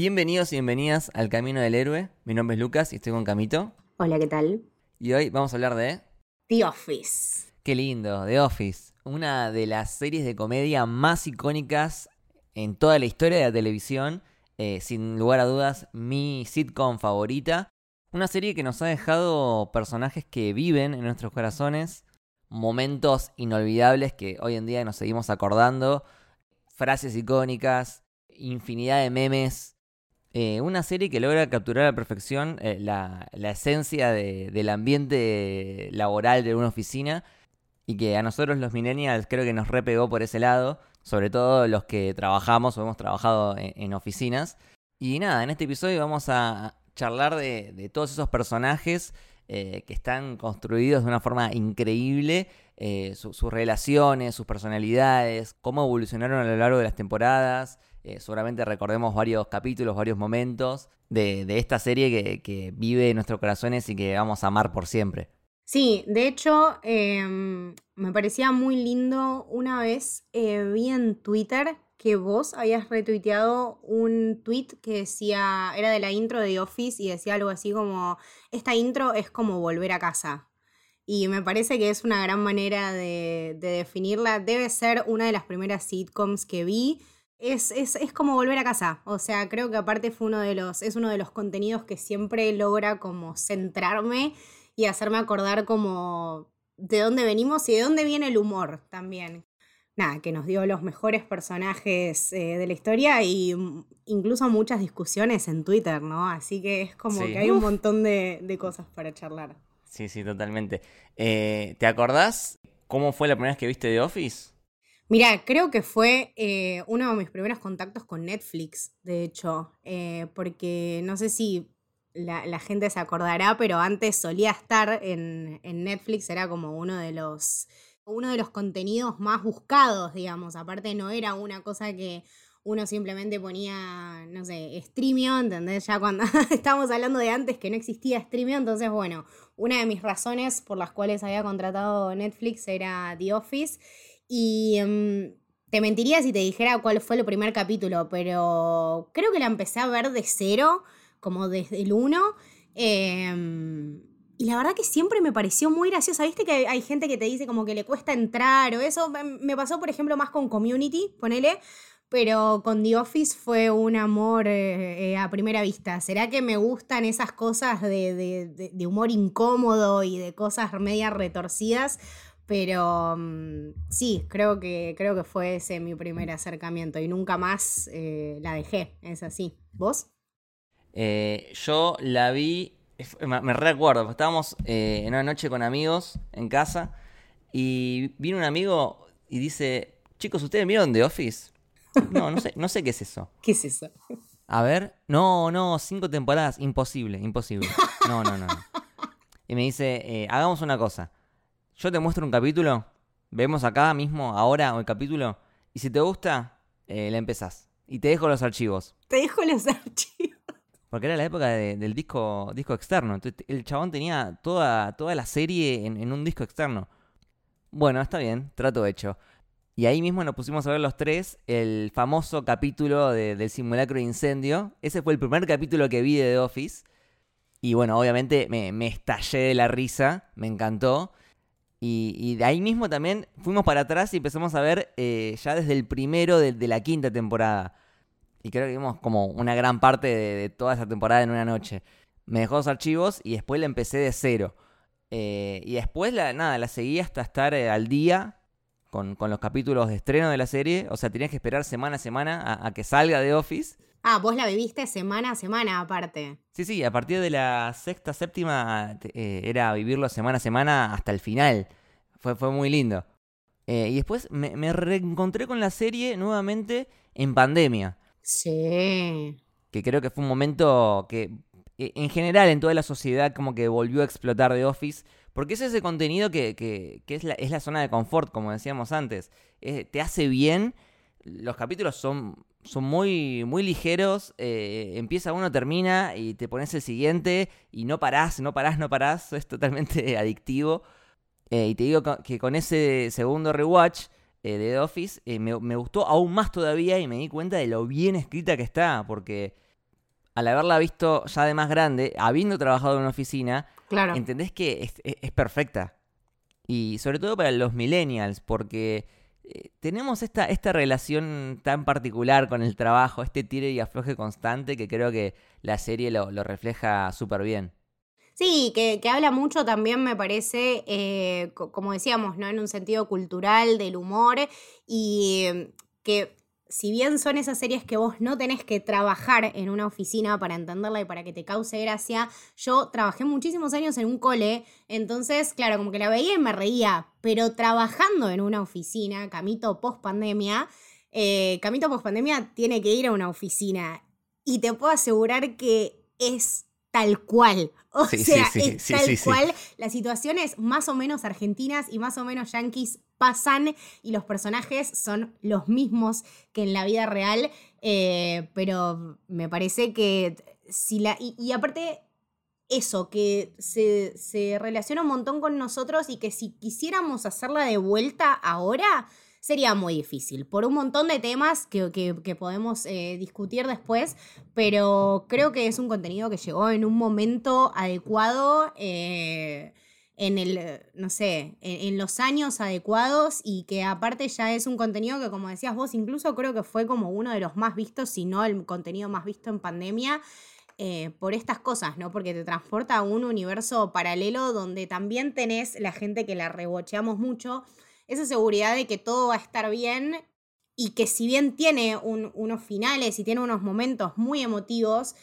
Bienvenidos y bienvenidas al Camino del Héroe. Mi nombre es Lucas y estoy con Camito. Hola, ¿qué tal? Y hoy vamos a hablar de... The Office. Qué lindo, The Office. Una de las series de comedia más icónicas en toda la historia de la televisión. Eh, sin lugar a dudas, mi sitcom favorita. Una serie que nos ha dejado personajes que viven en nuestros corazones. Momentos inolvidables que hoy en día nos seguimos acordando. Frases icónicas. Infinidad de memes eh, una serie que logra capturar a la perfección eh, la, esencia del ambiente laboral de una oficina y que a nosotros los millennials creo que nos repegó por ese lado, sobre todo los que trabajamos o hemos trabajado en, oficinas. Y nada, en este episodio vamos a charlar de, todos esos personajes eh, que están construidos de una forma increíble, sus relaciones, sus personalidades, cómo evolucionaron a lo largo de las temporadas. Eh, seguramente recordemos varios capítulos, varios momentos de, esta serie que, vive en nuestros corazones y que vamos a amar por siempre. Sí, de hecho, em, me parecía muy lindo. Una vez eh, vi en Twitter que vos habías retuiteado un tweet que decía, era de la intro de The Office y decía algo así como, esta intro es como volver a casa. Y me parece que es una gran manera de definirla. Debe ser una de las primeras sitcoms que vi es, es, es, como volver a casa. O sea, creo que aparte fue uno de los, es uno de los contenidos que siempre logra como centrarme y hacerme acordar como de dónde venimos y de dónde viene el humor también. Nada, que nos dio los mejores personajes eh, de la historia y incluso muchas discusiones en Twitter, ¿no? Así que es como que hay un montón de, de, cosas para charlar. Sí, sí, totalmente. Eh, ¿Te acordás cómo fue la primera vez que viste The Office? Mira, creo que fue eh, uno de mis primeros contactos con Netflix, de hecho, eh, porque no sé si la, gente se acordará, pero antes solía estar en, Netflix, era como uno de los uno de los contenidos más buscados, digamos. Aparte no era una cosa que uno simplemente ponía, no sé, Streamio, ¿entendés? Ya cuando estábamos hablando de antes que no existía Streamio, entonces bueno, una de mis razones por las cuales había contratado Netflix era The Office y em, te mentiría si te dijera cuál fue el primer capítulo, pero creo que la empecé a ver de cero, como desde el uno. Em, y la verdad que siempre me pareció muy graciosa. Viste que hay gente que te dice como que le cuesta entrar o eso. Me pasó, por ejemplo, más con Community, ponele. Pero con The Office fue un amor eh, eh, a primera vista. ¿Será que me gustan esas cosas de, de humor incómodo y de cosas media retorcidas? Pero mm, sí, creo que, creo que fue ese mi primer acercamiento y nunca más eh, la dejé, es así. ¿Vos? Eh, yo la vi, me, recuerdo, estábamos eh, en una noche con amigos en casa y vino un amigo y dice, chicos, ¿ustedes vieron The Office? No, no sé, no sé qué es eso. ¿Qué es eso? A ver, no, no, cinco temporadas, imposible, imposible. No, no, no. no. Y me dice, hagamos una cosa yo te muestro un capítulo, vemos acá mismo, ahora, el capítulo, y si te gusta, eh, la empezás. Y te dejo los archivos. Te dejo los archivos. Porque era la época del disco, disco externo. Entonces, el chabón tenía toda, toda la serie en, un disco externo. Bueno, está bien, trato hecho. Y ahí mismo nos pusimos a ver los tres el famoso capítulo del simulacro de incendio. Ese fue el primer capítulo que vi de The Office. Y bueno, obviamente me, me estallé de la risa, me encantó. Y, de ahí mismo también fuimos para atrás y empezamos a ver eh, ya desde el primero de, la quinta temporada. Y creo que vimos como una gran parte de, toda esa temporada en una noche. Me dejó los archivos y después la empecé de cero. Eh, y después, la, nada, la seguí hasta estar eh, al día con, los capítulos de estreno de la serie. O sea, tenías que esperar semana a semana a, a que salga de Office. Ah, vos la viviste semana a semana aparte. Sí, sí, a partir de la sexta, séptima eh, era vivirlo semana a semana hasta el final. Fue, fue muy lindo. Eh, y después me, me reencontré con la serie nuevamente en pandemia. Sí. Que creo que fue un momento que e, en general en toda la sociedad como que volvió a explotar The Office. Porque es ese contenido que, que, es, la, es, la, zona de confort, como decíamos antes. te hace bien. Los capítulos son, son muy, muy ligeros. Eh, empieza uno, termina y te pones el siguiente y no parás, no parás, no parás. Es totalmente adictivo. Eh, y te digo que con ese segundo rewatch eh, de The Office me, me, gustó aún más todavía y me di cuenta de lo bien escrita que está. Porque al haberla visto ya de más grande, habiendo trabajado en una oficina, claro. entendés que es, es, es perfecta. Y sobre todo para los millennials, porque eh, tenemos esta, esta relación tan particular con el trabajo, este tire y afloje constante que creo que la serie lo, lo refleja súper bien. Sí, que, que, habla mucho también, me parece, eh, como decíamos, ¿no? En un sentido cultural, del humor, y que si bien son esas series que vos no tenés que trabajar en una oficina para entenderla y para que te cause gracia, yo trabajé muchísimos años en un cole, entonces, claro, como que la veía y me reía, pero trabajando en una oficina, Camito post pandemia, eh, Camito post pandemia tiene que ir a una oficina. Y te puedo asegurar que es tal cual. O sí, sea, sí, sí, es tal cual. Las situaciones más o menos argentinas y más o menos yanquis pasan y los personajes son los mismos que en la vida real. Eh, pero me parece que si la. Y, y aparte. Eso, que se, se relaciona un montón con nosotros y que si quisiéramos hacerla de vuelta ahora, sería muy difícil, por un montón de temas que, que, podemos eh, discutir después, pero creo que es un contenido que llegó en un momento adecuado. Eh, en el, no sé, en, en, los años adecuados y que aparte ya es un contenido que, como decías vos, incluso creo que fue como uno de los más vistos, si no el contenido más visto en pandemia. Eh, por estas cosas, ¿no? Porque te transporta a un universo paralelo donde también tenés la gente que la rebocheamos mucho, esa seguridad de que todo va a estar bien y que si bien tiene un, unos finales y tiene unos momentos muy emotivos,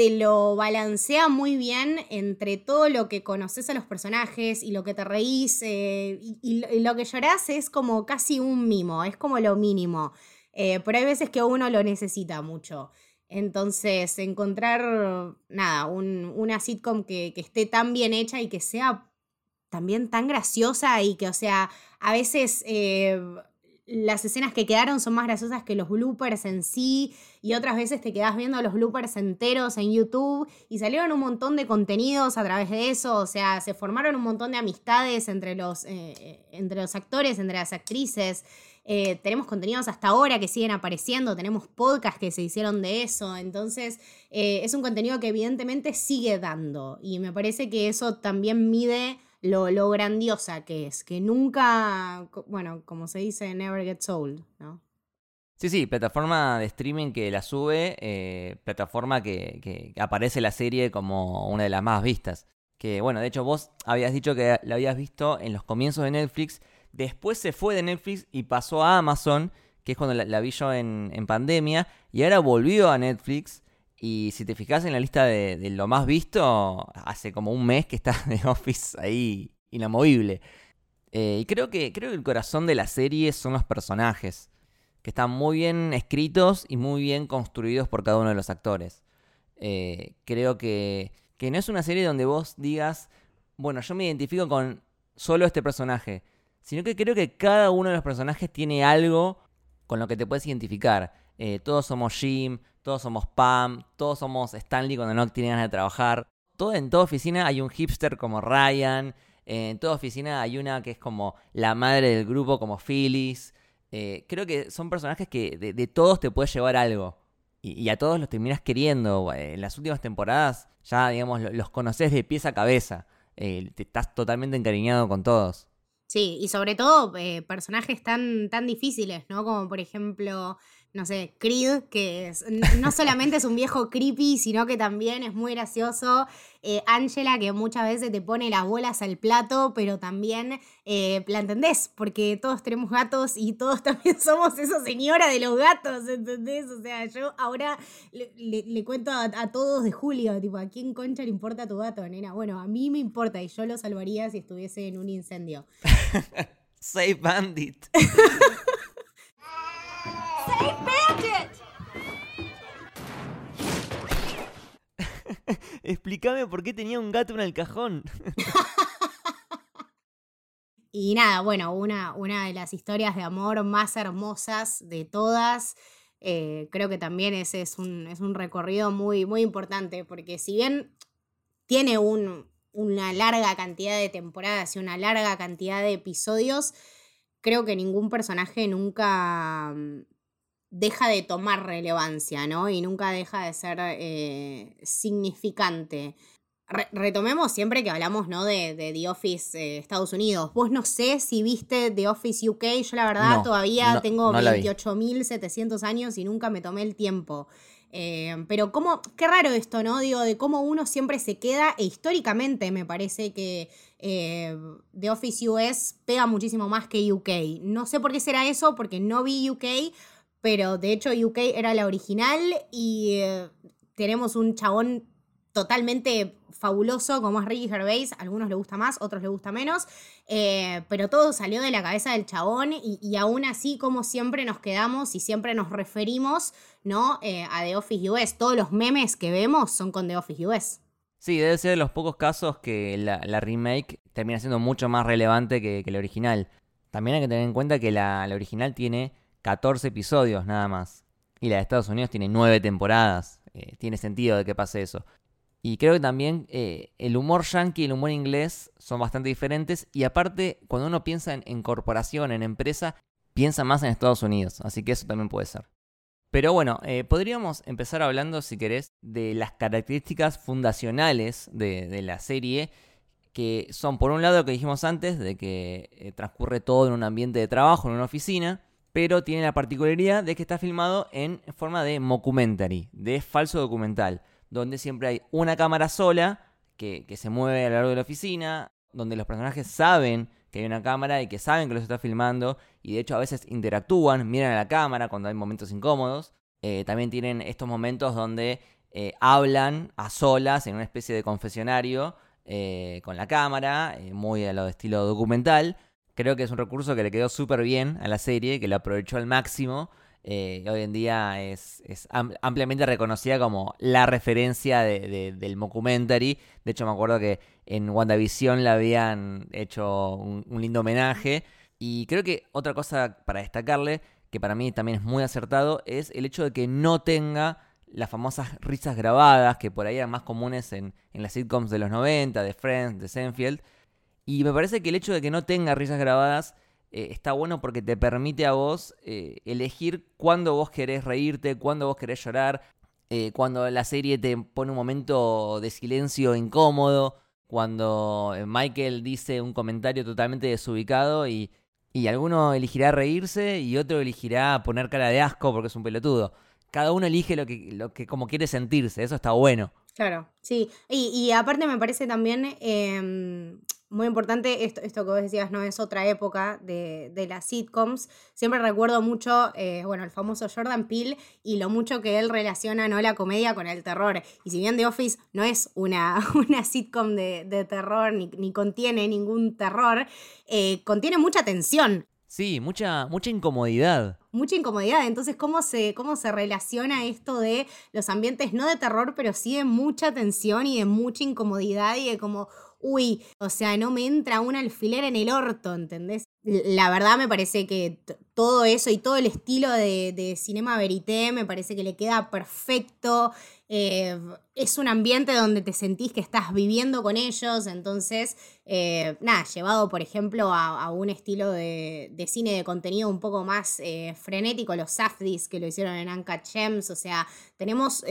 te lo balancea muy bien entre todo lo que conoces a los personajes y lo que te reís eh, y, lo que llorás es como casi un mimo, es como lo mínimo. Eh, pero hay veces que uno lo necesita mucho. Entonces, encontrar, nada, un, una sitcom que, esté tan bien hecha y que sea también tan graciosa y que, o sea, a veces eh, las escenas que quedaron son más graciosas que los bloopers en sí y otras veces te quedas viendo los bloopers enteros en YouTube y salieron un montón de contenidos a través de eso, o sea, se formaron un montón de amistades entre los, eh, entre los actores, entre las actrices. Eh, tenemos contenidos hasta ahora que siguen apareciendo, tenemos podcasts que se hicieron de eso, entonces eh, es un contenido que evidentemente sigue dando y me parece que eso también mide lo, lo, grandiosa que es, que nunca, bueno, como se dice, never gets old, ¿no? Sí, sí, plataforma de streaming que la sube, eh, plataforma que, que, aparece la serie como una de las más vistas. Que bueno, de hecho vos habías dicho que la habías visto en los comienzos de Netflix, después se fue de Netflix y pasó a Amazon, que es cuando la, la vi yo en, en pandemia, y ahora volvió a Netflix. Y si te fijas en la lista de, lo más visto, hace como un mes que está The Office ahí inamovible. Eh, y creo que, creo que el corazón de la serie son los personajes, que están muy bien escritos y muy bien construidos por cada uno de los actores. Eh, creo que, que no es una serie donde vos digas, bueno, yo me identifico con solo este personaje, sino que creo que cada uno de los personajes tiene algo con lo que te puedes identificar. Eh, todos somos Jim, todos somos Pam, todos somos Stanley cuando no tiene ganas de trabajar. Todo, en toda oficina hay un hipster como Ryan. En toda oficina hay una que es como la madre del grupo como Phyllis. Eh, creo que son personajes que de, todos te puedes llevar algo. Y, a todos los terminas queriendo. En las últimas temporadas ya, digamos, los conoces de pies a cabeza. Eh, te estás totalmente encariñado con todos. Sí, y sobre todo eh, personajes tan, tan difíciles, ¿no? Como por ejemplo no sé, Creed, que no solamente es un viejo creepy, sino que también es muy gracioso. Eh, Angela, que muchas veces te pone las bolas al plato, pero también eh, la entendés, porque todos tenemos gatos y todos también somos esa señora de los gatos, ¿entendés? O sea, yo ahora le, le, le cuento a, a, todos de Julio, tipo, ¿a quién concha le importa tu gato, nena? Bueno, a mí me importa y yo lo salvaría si estuviese en un incendio. Save Bandit. Save Bandit! Explícame por qué tenía un gato en el cajón. Y nada, bueno, una, una de las historias de amor más hermosas de todas. Eh, creo que también ese es un, es un recorrido muy, muy importante, porque si bien tiene un, una larga cantidad de temporadas y una larga cantidad de episodios, creo que ningún personaje nunca mm, deja de tomar relevancia, ¿no? Y nunca deja de ser eh, significante. Retomemos siempre que hablamos, ¿no? De, de The Office eh, Estados Unidos. Vos no sé si viste The Office UK. Yo la verdad No, todavía no, tengo no la vi. 28.700 años y nunca me tomé el tiempo. Eh, pero cómo, qué raro esto, ¿no? Digo, de cómo uno siempre se queda, e históricamente me parece que eh, The Office US pega muchísimo más que UK. No sé por qué será eso, porque no vi UK, pero de hecho UK era la original y tenemos un chabón totalmente fabuloso como es Ricky Gervais. A algunos le gusta más, otros le gusta menos. Eh, pero todo salió de la cabeza del chabón y, aún así, como siempre nos quedamos y siempre nos referimos ¿no? Eh, a The Office US. Todos los memes que vemos son con The Office US. Sí, debe ser de los pocos casos que la, remake termina siendo mucho más relevante que, la original. También hay que tener en cuenta que la, la original tiene 14 episodios nada más. Y la de Estados Unidos tiene 9 temporadas. Eh, tiene sentido de que pase eso. Y creo que también eh, el humor yankee y el humor inglés son bastante diferentes. Y aparte, cuando uno piensa en, corporación, en empresa, piensa más en Estados Unidos. Así que eso también puede ser. Pero bueno, eh, podríamos empezar hablando, si querés, de las características fundacionales de, de la serie, que son, por un lado, lo que dijimos antes, de que eh, transcurre todo en un ambiente de trabajo, en una oficina, pero tiene la particularidad de que está filmado en forma de mockumentary, de falso documental, donde siempre hay una cámara sola que, se mueve a lo largo de la oficina, donde los personajes saben que hay una cámara y que saben que los está filmando y de hecho a veces interactúan, miran a la cámara cuando hay momentos incómodos. Eh, también tienen estos momentos donde eh, hablan a solas en una especie de confesionario eh, con la cámara, eh, muy a lo de estilo documental. Creo que es un recurso que le quedó súper bien a la serie, que lo aprovechó al máximo. Eh, hoy en día es, es am- ampliamente reconocida como la referencia de- de- del mockumentary. De hecho, me acuerdo que en WandaVision le habían hecho un, un lindo homenaje. Y creo que otra cosa para destacarle, que para mí también es muy acertado, es el hecho de que no tenga las famosas risas grabadas, que por ahí eran más comunes en, en las sitcoms de los 90, de Friends, de Seinfeld. Y me parece que el hecho de que no tenga risas grabadas eh, está bueno porque te permite a vos eh, elegir cuándo vos querés reírte, cuándo vos querés llorar, eh, cuando la serie te pone un momento de silencio incómodo, cuando eh, Michael dice un comentario totalmente desubicado y, y alguno elegirá reírse y otro elegirá poner cara de asco porque es un pelotudo. Cada uno elige lo que, lo que como quiere sentirse, eso está bueno. Claro, sí. Y, y aparte me parece también eh, muy importante esto, esto que vos decías, no es otra época de, de las sitcoms. Siempre recuerdo mucho, eh, bueno, el famoso Jordan Peele y lo mucho que él relaciona ¿no? la comedia con el terror. Y si bien The Office no es una, una sitcom de, de terror ni, ni contiene ningún terror, eh, contiene mucha tensión. Sí, mucha, mucha incomodidad. mucha incomodidad. Entonces, ¿cómo se, ¿cómo se relaciona esto de los ambientes no de terror, pero sí de mucha tensión y de mucha incomodidad y de como, uy, o sea, no me entra un alfiler en el orto, ¿entendés? La verdad me parece que todo eso y todo el estilo de, de cinema verité me parece que le queda perfecto. Eh, es un ambiente donde te sentís que estás viviendo con ellos, entonces, eh, nada, llevado, por ejemplo, a, un estilo de, cine de contenido un poco más eh, frenético, los Safdis que lo hicieron en Uncut Gems, o sea, tenemos...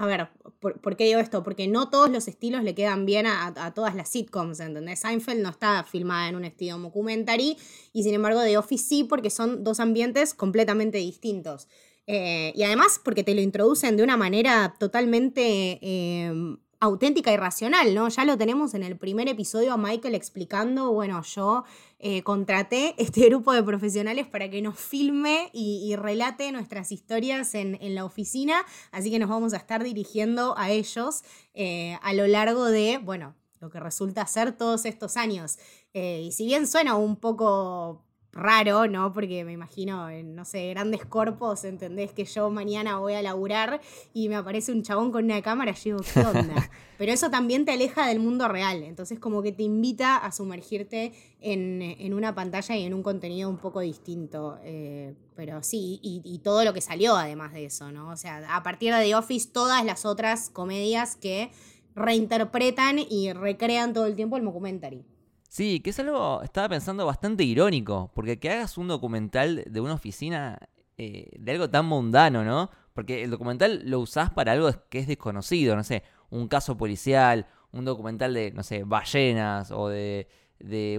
a ver, ¿por, qué digo esto? Porque no todos los estilos le quedan bien a, todas las sitcoms, ¿entendés? Seinfeld no está filmada en un estilo mockumentary y sin embargo The Office sí porque son dos ambientes completamente distintos. Eh, y además porque te lo introducen de una manera totalmente eh, auténtica y racional, ¿no? Ya lo tenemos en el primer episodio a Michael explicando, bueno, yo eh, contraté este grupo de profesionales para que nos filme y, relate nuestras historias en, en la oficina, así que nos vamos a estar dirigiendo a ellos eh, a lo largo de, bueno, lo que resulta ser todos estos años. Eh, y si bien suena un poco raro, ¿no? Porque me imagino, en, no sé, grandes corpos, ¿entendés? Que yo mañana voy a laburar y me aparece un chabón con una cámara y digo, ¿qué onda? Pero eso también te aleja del mundo real, entonces como que te invita a sumergirte en, una pantalla y en un contenido un poco distinto. Eh, pero sí, y, y, todo lo que salió además de eso, ¿no? O sea, a partir de The Office, todas las otras comedias que reinterpretan y recrean todo el tiempo el documentary. Sí, que es algo, estaba pensando, bastante irónico, porque que hagas un documental de una oficina eh, de algo tan mundano, ¿no? Porque el documental lo usás para algo que es desconocido, no sé, un caso policial, un documental de, no sé, ballenas o de,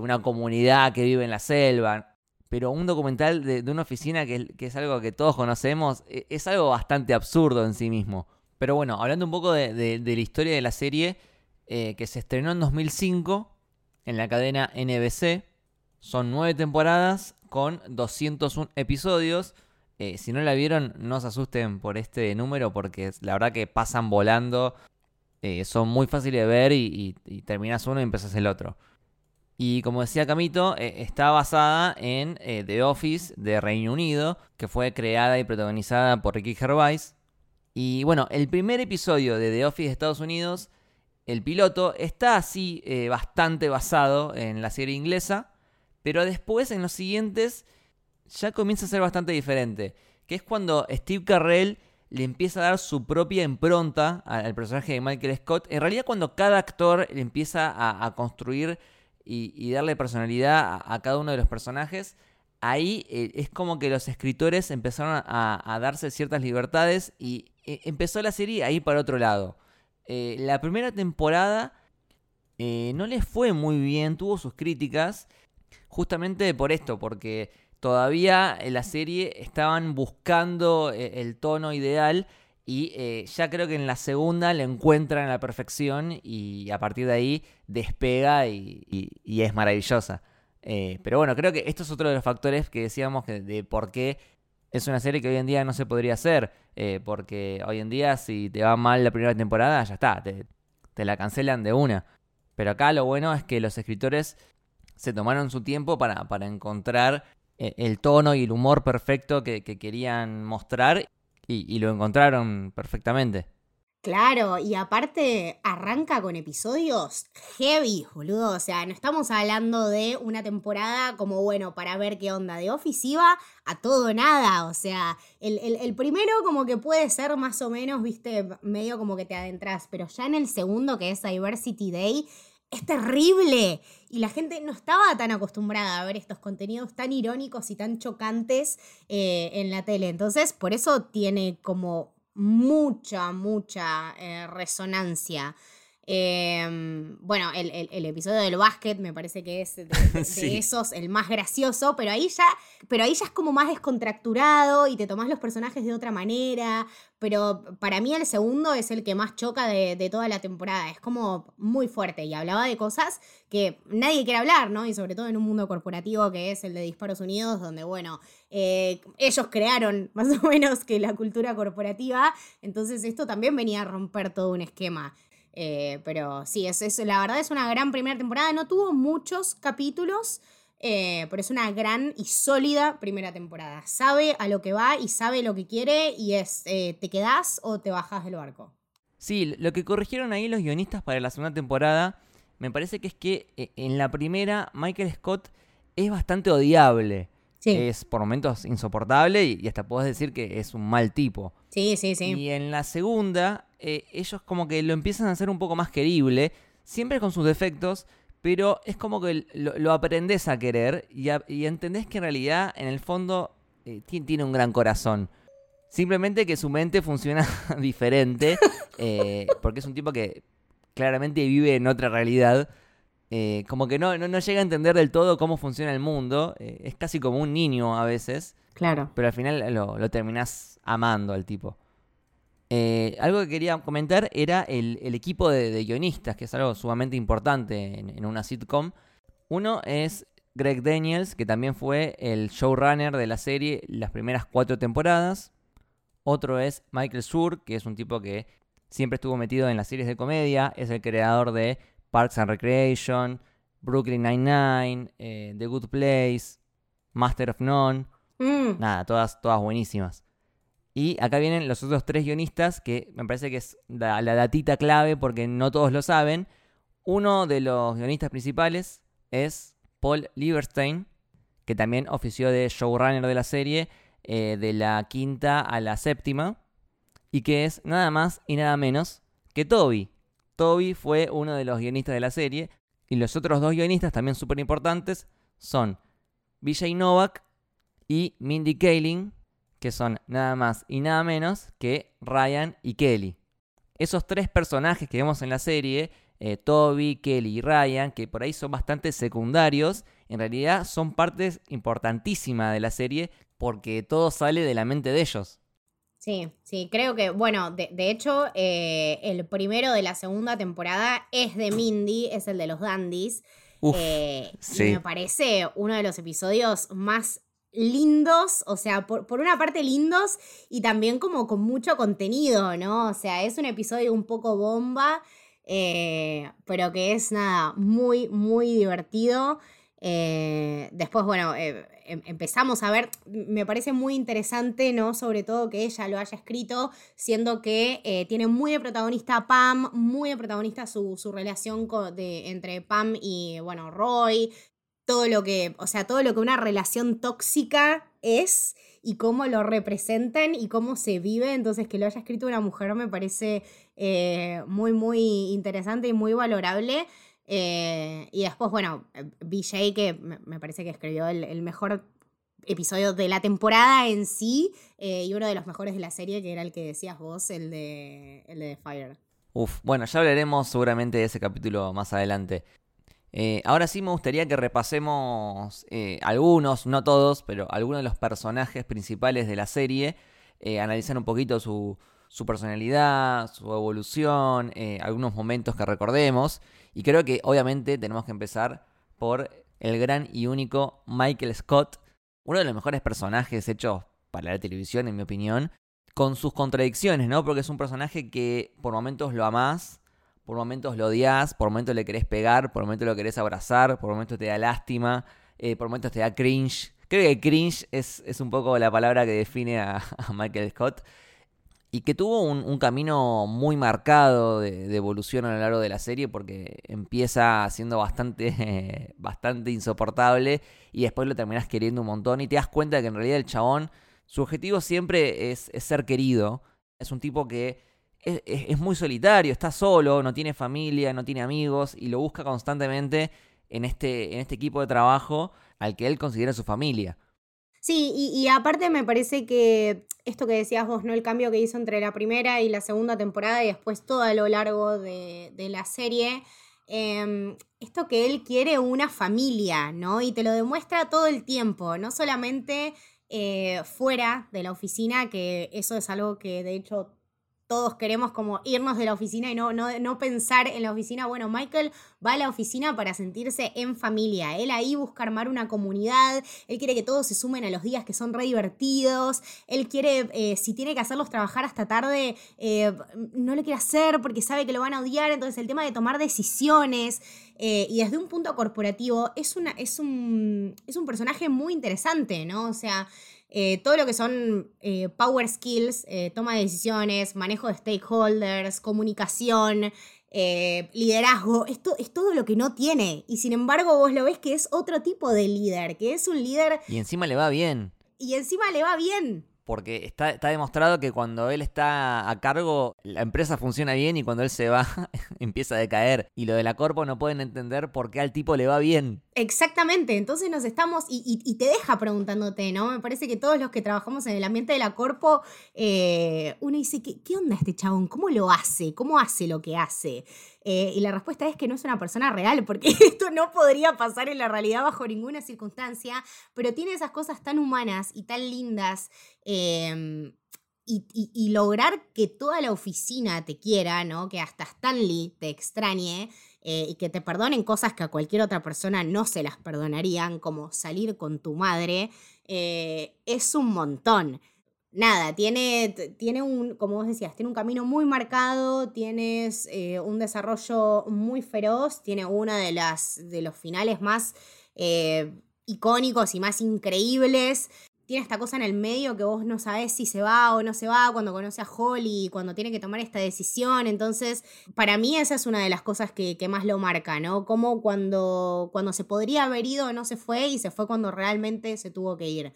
una comunidad que vive en la selva. Pero un documental de, una oficina que, es algo que todos conocemos e, es algo bastante absurdo en sí mismo. Pero bueno, hablando un poco de, la historia de la serie, eh, que se estrenó en 2005 en la cadena NBC. Son nueve temporadas con 201 episodios. Eh, si no la vieron, no se asusten por este número porque la verdad que pasan volando. Eh, son muy fáciles de ver y, terminas uno y empiezas el otro. Y como decía Camito, eh, está basada en The Office de Reino Unido, que fue creada y protagonizada por Ricky Gervais. Y bueno, el primer episodio de The Office de Estados Unidos el piloto está así eh, bastante basado en la serie inglesa, pero después en los siguientes ya comienza a ser bastante diferente, que es cuando Steve Carrell le empieza a dar su propia impronta al personaje de Michael Scott, en realidad cuando cada actor le empieza a, construir y, darle personalidad a, cada uno de los personajes, ahí eh, es como que los escritores empezaron a, darse ciertas libertades y eh, empezó la serie a ir para otro lado. Eh, la primera temporada eh, no les fue muy bien, tuvo sus críticas, justamente por esto, porque todavía en la serie estaban buscando eh, el tono ideal y ya creo que en la segunda le encuentran a la perfección y a partir de ahí despega y, es maravillosa. pero bueno, creo que esto es otro de los factores que decíamos de por qué es una serie que hoy en día no se podría hacer, eh, porque hoy en día si te va mal la primera temporada, ya está, te, la cancelan de una. Pero acá lo bueno es que los escritores se tomaron su tiempo para, encontrar eh, el tono y el humor perfecto que, querían mostrar y lo encontraron perfectamente. Claro, y aparte arranca con episodios heavy, boludo. O sea, no estamos hablando de una temporada como, bueno, para ver qué onda de ofensiva a todo nada. O sea, el, primero como que puede ser más o menos, viste, medio como que te adentras, pero ya en el segundo, que es Diversity Day, es terrible. Y la gente no estaba tan acostumbrada a ver estos contenidos tan irónicos y tan chocantes eh, en la tele. Entonces, por eso tiene como mucha, mucha eh, resonancia. Em, bueno, el, episodio del básquet me parece que es de, esos el más gracioso, pero ahí ya, pero ahí ya es como más descontracturado y te tomás los personajes de otra manera. Pero para mí el segundo es el que más choca de, toda la temporada. Es como muy fuerte y hablaba de cosas que nadie quiere hablar, ¿no? Y sobre todo en un mundo corporativo que es el de Disparos Unidos, donde, bueno, eh, ellos crearon más o menos que la cultura corporativa. Entonces esto también venía a romper todo un esquema. Eh, pero sí, es, la verdad es una gran primera temporada. No tuvo muchos capítulos, eh, pero es una gran y sólida primera temporada. Sabe a lo que va y sabe lo que quiere y es, eh, ¿te quedás o te bajas del barco? Sí, lo que corrigieron ahí los guionistas para la segunda temporada, me parece que es que en la primera Michael Scott es bastante odiable. Es por momentos insoportable y, hasta puedes decir que es un mal tipo. Sí, sí, sí. Y en la segunda, eh, ellos como que lo empiezan a hacer un poco más querible, siempre con sus defectos, pero es como que lo, aprendes a querer y, entendés que en realidad, en el fondo, eh, tiene un gran corazón. Simplemente que su mente funciona diferente, eh, porque es un tipo que claramente vive en otra realidad eh, como que no, no, llega a entender del todo cómo funciona el mundo. Es casi como un niño a veces. Claro. Pero al final lo, lo terminás amando al tipo. Eh, algo que quería comentar era el, equipo de, guionistas, que es algo sumamente importante en, una sitcom. Uno es Greg Daniels, que también fue el showrunner de la serie las primeras cuatro temporadas. Otro es Michael Schur, que es un tipo que siempre estuvo metido en las series de comedia, es el creador de Parks and Recreation, Brooklyn Nine-Nine, eh, The Good Place, Master of None. Mm, Nada, todas, todas buenísimas. Y acá vienen los otros tres guionistas, que me parece que es la, datita clave porque no todos lo saben. Uno de los guionistas principales es Paul Lieberstein, que también ofició de showrunner de la serie eh, de la quinta a la séptima, y que es nada más y nada menos que Toby. Toby fue uno de los guionistas de la serie, y los otros dos guionistas también súper importantes son Vijay Novak y Mindy Kaling, que son nada más y nada menos que Ryan y Kelly. Esos tres personajes que vemos en la serie, eh, Toby, Kelly y Ryan, que por ahí son bastante secundarios, en realidad son partes importantísimas de la serie porque todo sale de la mente de ellos. Sí, sí, creo que, bueno, de, de hecho, eh, el primero de la segunda temporada es de Mindy, es el de los Dandies. Uf, Eh, sí. Y me parece uno de los episodios más lindos, o sea, por, por una parte lindos y también como con mucho contenido, ¿no? O sea, es un episodio un poco bomba, eh, pero que es nada, muy, muy divertido. Eh, después, bueno, eh, em- empezamos a ver, me parece muy interesante, ¿no? Sobre todo que ella lo haya escrito, siendo que tiene muy de protagonista a Pam, muy de protagonista su, su relación de, entre Pam y, bueno, Roy, todo lo que, o sea, todo lo que una relación tóxica es y cómo lo representan y cómo se vive. Entonces, que lo haya escrito una mujer me parece eh, muy, muy interesante y muy valorable. Eh, y después, bueno, eh, BJ, que me, parece que escribió el, mejor episodio de la temporada en sí y uno de los mejores de la serie, que era el que decías vos, el de, el de Fire. Uf, bueno, ya hablaremos seguramente de ese capítulo más adelante. Eh, ahora sí me gustaría que repasemos eh, algunos, no todos, pero algunos de los personajes principales de la serie, eh, un poquito su, su personalidad, su evolución, eh, algunos momentos que recordemos. Y creo que obviamente tenemos que empezar por el gran y único Michael Scott, uno de los mejores personajes hechos para la televisión, en mi opinión, con sus contradicciones, ¿no? Porque es un personaje que por momentos lo amás, por momentos lo odias, por momentos le querés pegar, por momentos lo querés abrazar, por momentos te da lástima, eh, por momentos te da cringe. Creo que cringe es, es un poco la palabra que define a, Michael Scott. Y que tuvo un, camino muy marcado de, de evolución a lo largo de la serie porque empieza siendo bastante, bastante insoportable y después lo terminás queriendo un montón y te das cuenta que en realidad el chabón, su objetivo siempre es ser querido. Es un tipo que es, es- muy solitario, está solo, no tiene familia, no tiene amigos y lo busca constantemente en este, en este equipo de trabajo al que él considera su familia. Sí, y, aparte me parece que esto que decías vos, ¿no? El cambio que hizo entre la primera y la segunda temporada y después todo a lo largo de, de la serie. em, esto que él quiere una familia, ¿no? Y te lo demuestra todo el tiempo, no solamente eh, fuera de la oficina, que eso es algo que de hecho todos queremos como irnos de la oficina y no, no, no pensar en la oficina. Bueno, Michael va a la oficina para sentirse en familia. Él ahí busca armar una comunidad. Él quiere que todos se sumen a los días que son re divertidos. Él quiere, eh, si tiene que hacerlos trabajar hasta tarde, eh, no lo quiere hacer porque sabe que lo van a odiar. Entonces el tema de tomar decisiones eh, y desde un punto corporativo es, una, es, un, es un personaje muy interesante, ¿no? O sea... Eh, todo lo que son eh, power skills, eh, toma de decisiones, manejo de stakeholders, comunicación, eh, liderazgo, esto es todo lo que no tiene. Y sin embargo vos lo ves que es otro tipo de líder, que es un líder Y encima le va bien. y encima le va bien. Porque está, demostrado que cuando él está a cargo, la empresa funciona bien y cuando él se va, empieza a decaer. Y lo de la corpo no pueden entender por qué al tipo le va bien. Exactamente, entonces nos estamos, y, te deja preguntándote, ¿no? Me parece que todos los que trabajamos en el ambiente de la corpo, eh, uno dice, ¿qué, ¿qué onda este chabón? ¿Cómo lo hace? ¿Cómo hace lo que hace? Eh, y la respuesta es que no es una persona real, porque esto no podría pasar en la realidad bajo ninguna circunstancia, pero tiene esas cosas tan humanas y tan lindas. y, y- y lograr que toda la oficina te quiera, ¿no? Que hasta Stanley te extrañe eh, y que te perdonen cosas que a cualquier otra persona no se las perdonarían, como salir con tu madre, eh, es un montón. Nada, tiene, tiene un, como vos decías, tiene un camino muy marcado, tienes eh, un desarrollo muy feroz, tiene uno de, las, de los finales más eh, icónicos y más increíbles. Tiene esta cosa en el medio que vos no sabés si se va o no se va cuando conoce a Holly, cuando tiene que tomar esta decisión. Entonces, para mí esa es una de las cosas que, más lo marca, ¿no? Como cuando, cuando se podría haber ido no se fue y se fue cuando realmente se tuvo que ir.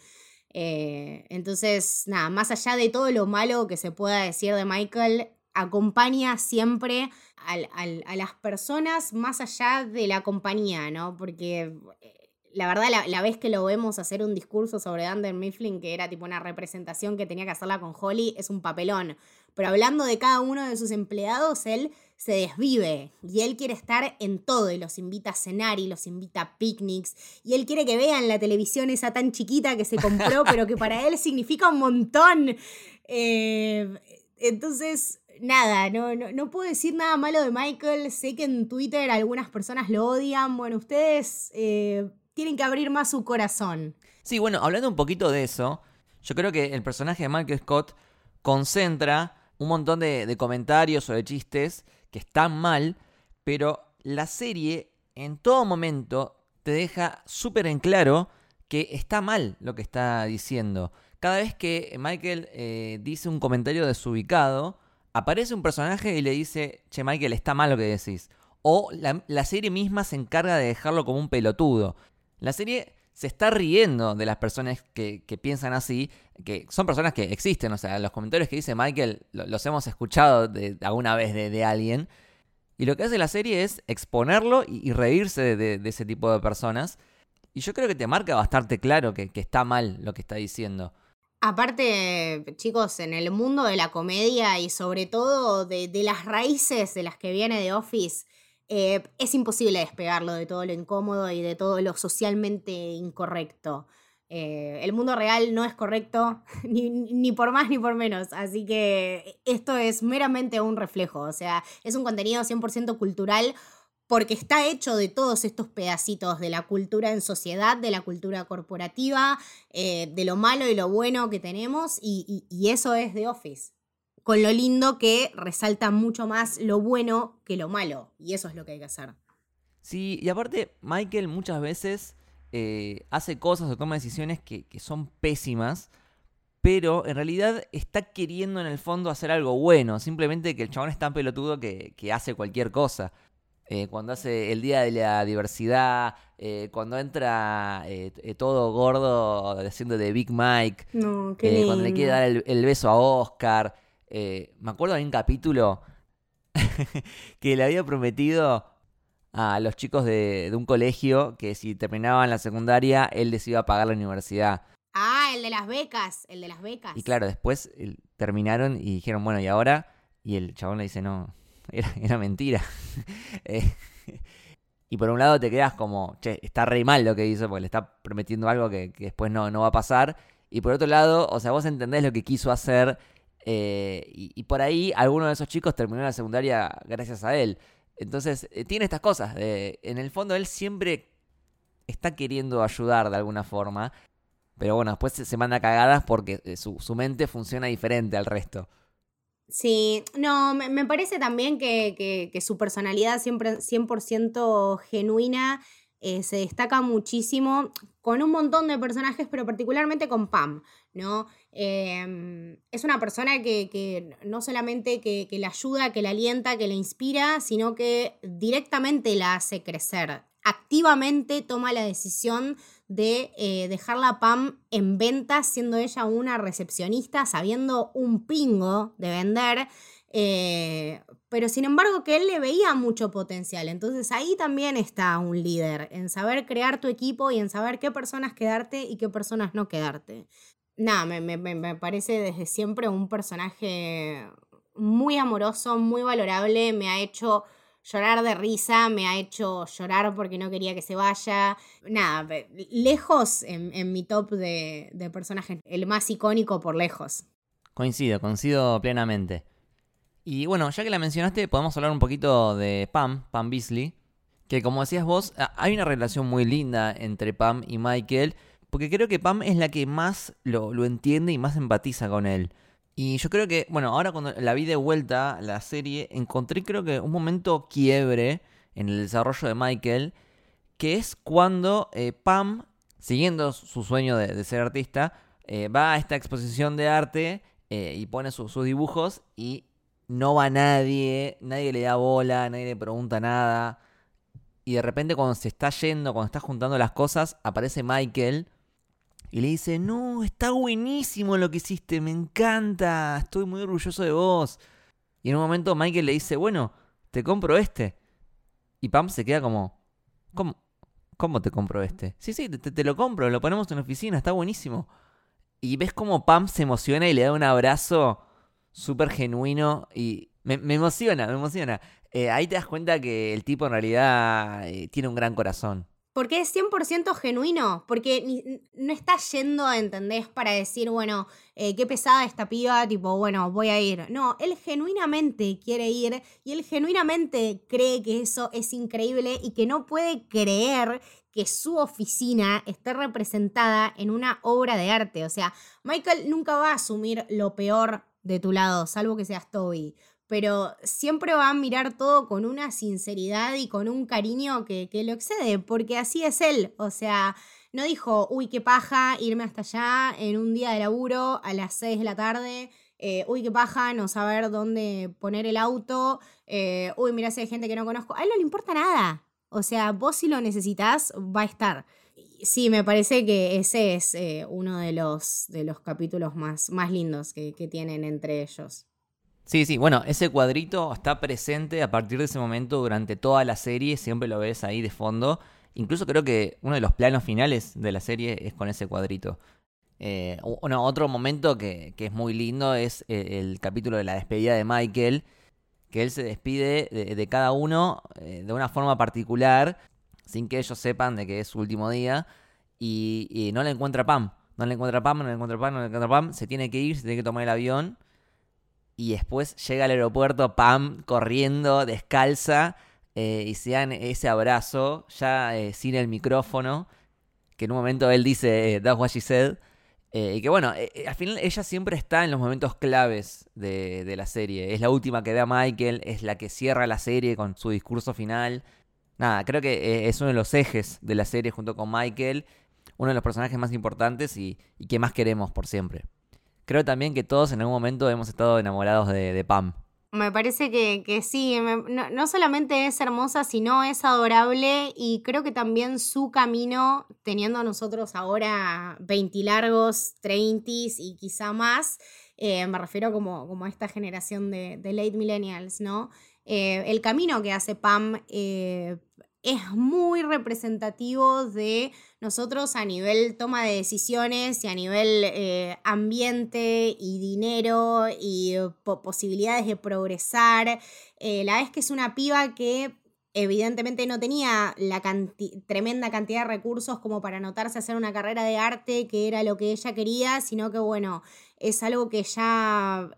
Eh, entonces, nada, más allá de todo lo malo que se pueda decir de Michael, acompaña siempre a las personas más allá de la compañía, ¿no? Porque eh, la verdad, la, vez que lo vemos hacer un discurso sobre Dunder Mifflin, que era tipo una representación que tenía que hacerla con Holly, es un papelón. Pero hablando de cada uno de sus empleados, él se desvive y él quiere estar en todo y los invita a cenar y los invita a picnics y él quiere que vean la televisión esa tan chiquita que se compró, pero que para él significa un montón. Eh, entonces, nada, no, no, puedo decir nada malo de Michael. Sé que en Twitter algunas personas lo odian. Bueno, ustedes... Eh, tienen que abrir más su corazón. Sí, bueno, hablando un poquito de eso, yo creo que el personaje de Michael Scott concentra un montón de, comentarios o de chistes que están mal, pero la serie en todo momento te deja súper en claro que está mal lo que está diciendo. Cada vez que Michael eh, dice un comentario desubicado, aparece un personaje y le dice, che Michael, está mal lo que decís. O la, la serie misma se encarga de dejarlo como un pelotudo. La serie se está riendo de las personas que, piensan así, que son personas que existen, o sea, los comentarios que dice Michael los hemos escuchado de, alguna vez de, alguien, y lo que hace la serie es exponerlo y, reírse de, ese tipo de personas, y yo creo que te marca bastante claro que, que está mal lo que está diciendo. Aparte, chicos, en el mundo de la comedia y sobre todo de, las raíces de las que viene de Office, eh, es imposible despegarlo de todo lo incómodo y de todo lo socialmente incorrecto. Eh, el mundo real no es correcto, ni, por más ni por menos, así que esto es meramente un reflejo, o sea, es un contenido 100% cultural porque está hecho de todos estos pedacitos de la cultura en sociedad, de la cultura corporativa, eh, de lo malo y lo bueno que tenemos, y, y eso es The Office con lo lindo que resalta mucho más lo bueno que lo malo. Y eso es lo que hay que hacer. Sí, y aparte, Michael muchas veces eh, hace cosas o toma decisiones que, son pésimas, pero en realidad está queriendo en el fondo hacer algo bueno. Simplemente que el chabón es tan pelotudo que, hace cualquier cosa. Eh, cuando hace el Día de la Diversidad, eh, cuando entra todo gordo haciendo de Big Mike, cuando le quiere dar el, el beso a Oscar. Eh, me acuerdo de un capítulo que le había prometido a los chicos de, un colegio que si terminaban la secundaria, él les iba a pagar la universidad. Ah, el de las becas, el de las becas. Y claro, después terminaron y dijeron, bueno, ¿y ahora? Y el chabón le dice, no, era, mentira. Eh, y por un lado te quedas como, che, está re mal lo que hizo porque le está prometiendo algo que, que después no, no va a pasar. Y por otro lado, o sea, vos entendés lo que quiso hacer eh, y, por ahí alguno de esos chicos terminó la secundaria gracias a él. Entonces, eh, tiene estas cosas. en el fondo, él siempre está queriendo ayudar de alguna forma. Pero bueno, después se, manda cagadas porque eh, su, mente funciona diferente al resto. Sí, no, me, parece también que, que, su personalidad siempre 100% genuina se destaca muchísimo con un montón de personajes, pero particularmente con Pam, ¿no? Em, es una persona que, no solamente que, la ayuda, que la alienta, que la inspira, sino que directamente la hace crecer. Activamente toma la decisión de eh, dejar la PAM en venta, siendo ella una recepcionista, sabiendo un pingo de vender. Eh, pero sin embargo que él le veía mucho potencial. Entonces ahí también está un líder, en saber crear tu equipo y en saber qué personas quedarte y qué personas no quedarte nada, me, parece desde siempre un personaje muy amoroso, muy valorable, me ha hecho llorar de risa, me ha hecho llorar porque no quería que se vaya. Nada, lejos en, mi top de, de, personajes, el más icónico por lejos. Coincido, coincido plenamente. Y bueno, ya que la mencionaste, podemos hablar un poquito de Pam, Pam Beasley, que como decías vos, hay una relación muy linda entre Pam y Michael, porque creo que Pam es la que más lo, entiende y más empatiza con él. Y yo creo que, bueno, ahora cuando la vi de vuelta, la serie, encontré creo que un momento quiebre en el desarrollo de Michael, que es cuando eh, Pam, siguiendo su sueño de, ser artista, eh, va a esta exposición de arte eh, y pone su- sus dibujos y no va nadie, nadie le da bola, nadie le pregunta nada. Y de repente cuando se está yendo, cuando está juntando las cosas, aparece Michael y le dice, no, está buenísimo lo que hiciste, me encanta, estoy muy orgulloso de vos. Y en un momento Michael le dice, bueno, te compro este. Y Pam se queda como, ¿cómo, cómo te compro este? Sí, sí, te, lo compro, lo ponemos en la oficina, está buenísimo. Y ves como Pam se emociona y le da un abrazo súper genuino y me, me emociona, me emociona. Eh, ahí te das cuenta que el tipo en realidad eh, tiene un gran corazón. Porque es 100% genuino, porque no está yendo, ¿entendés? Para decir, bueno, eh, qué pesada esta piba, tipo, bueno, voy a ir. No, él genuinamente quiere ir y él genuinamente cree que eso es increíble y que no puede creer que su oficina esté representada en una obra de arte. O sea, Michael nunca va a asumir lo peor de tu lado, salvo que seas Toby pero siempre va a mirar todo con una sinceridad y con un cariño que, que lo excede, porque así es él. O sea, no dijo, uy, qué paja irme hasta allá en un día de laburo a las 6 de la tarde. eh, uy, qué paja no saber dónde poner el auto. eh, uy, mira si hay gente que no conozco. A él no le importa nada. O sea, vos si lo necesitas, va a estar. Sí, me parece que ese es eh, uno de los, de los capítulos más, más lindos que, que tienen entre ellos. Sí, sí, bueno, ese cuadrito está presente a partir de ese momento durante toda la serie, siempre lo ves ahí de fondo. Incluso creo que uno de los planos finales de la serie es con ese cuadrito. Eh, otro momento que, que es muy lindo es el, el capítulo de la despedida de Michael, que él se despide de, cada uno eh, de una forma particular, sin que ellos sepan de que es su último día, y, y no le encuentra Pam. No le encuentra Pam, no le encuentra Pam, no le encuentra Pam, se tiene que ir, se tiene que tomar el avión y después llega al aeropuerto Pam corriendo descalza eh, y se dan ese abrazo ya eh, sin el micrófono que en un momento él dice eh, that's what she said y que bueno al final ella siempre está en los momentos claves de, la serie. Es la última que ve a Michael es la que cierra la serie con su discurso final. Nada creo que es uno de los ejes de la serie junto con Michael uno de los personajes más importantes y que más queremos por siempre Creo también que todos en algún momento hemos estado enamorados de, Pam. Me parece que, sí, no, solamente es hermosa, sino es adorable y creo que también su camino, teniendo nosotros ahora 20 largos, 30 y quizá más, eh, me refiero como, a esta generación de, de late millennials, ¿no? Eh, el camino que hace Pam eh, es muy representativo de nosotros a nivel toma de decisiones y a nivel eh, ambiente y dinero y eh, po- posibilidades de progresar. Eh, la vez que es una piba que evidentemente no tenía la tremenda cantidad de recursos como para anotarse a hacer una carrera de arte, que era lo que ella quería, sino que bueno, es algo que ya...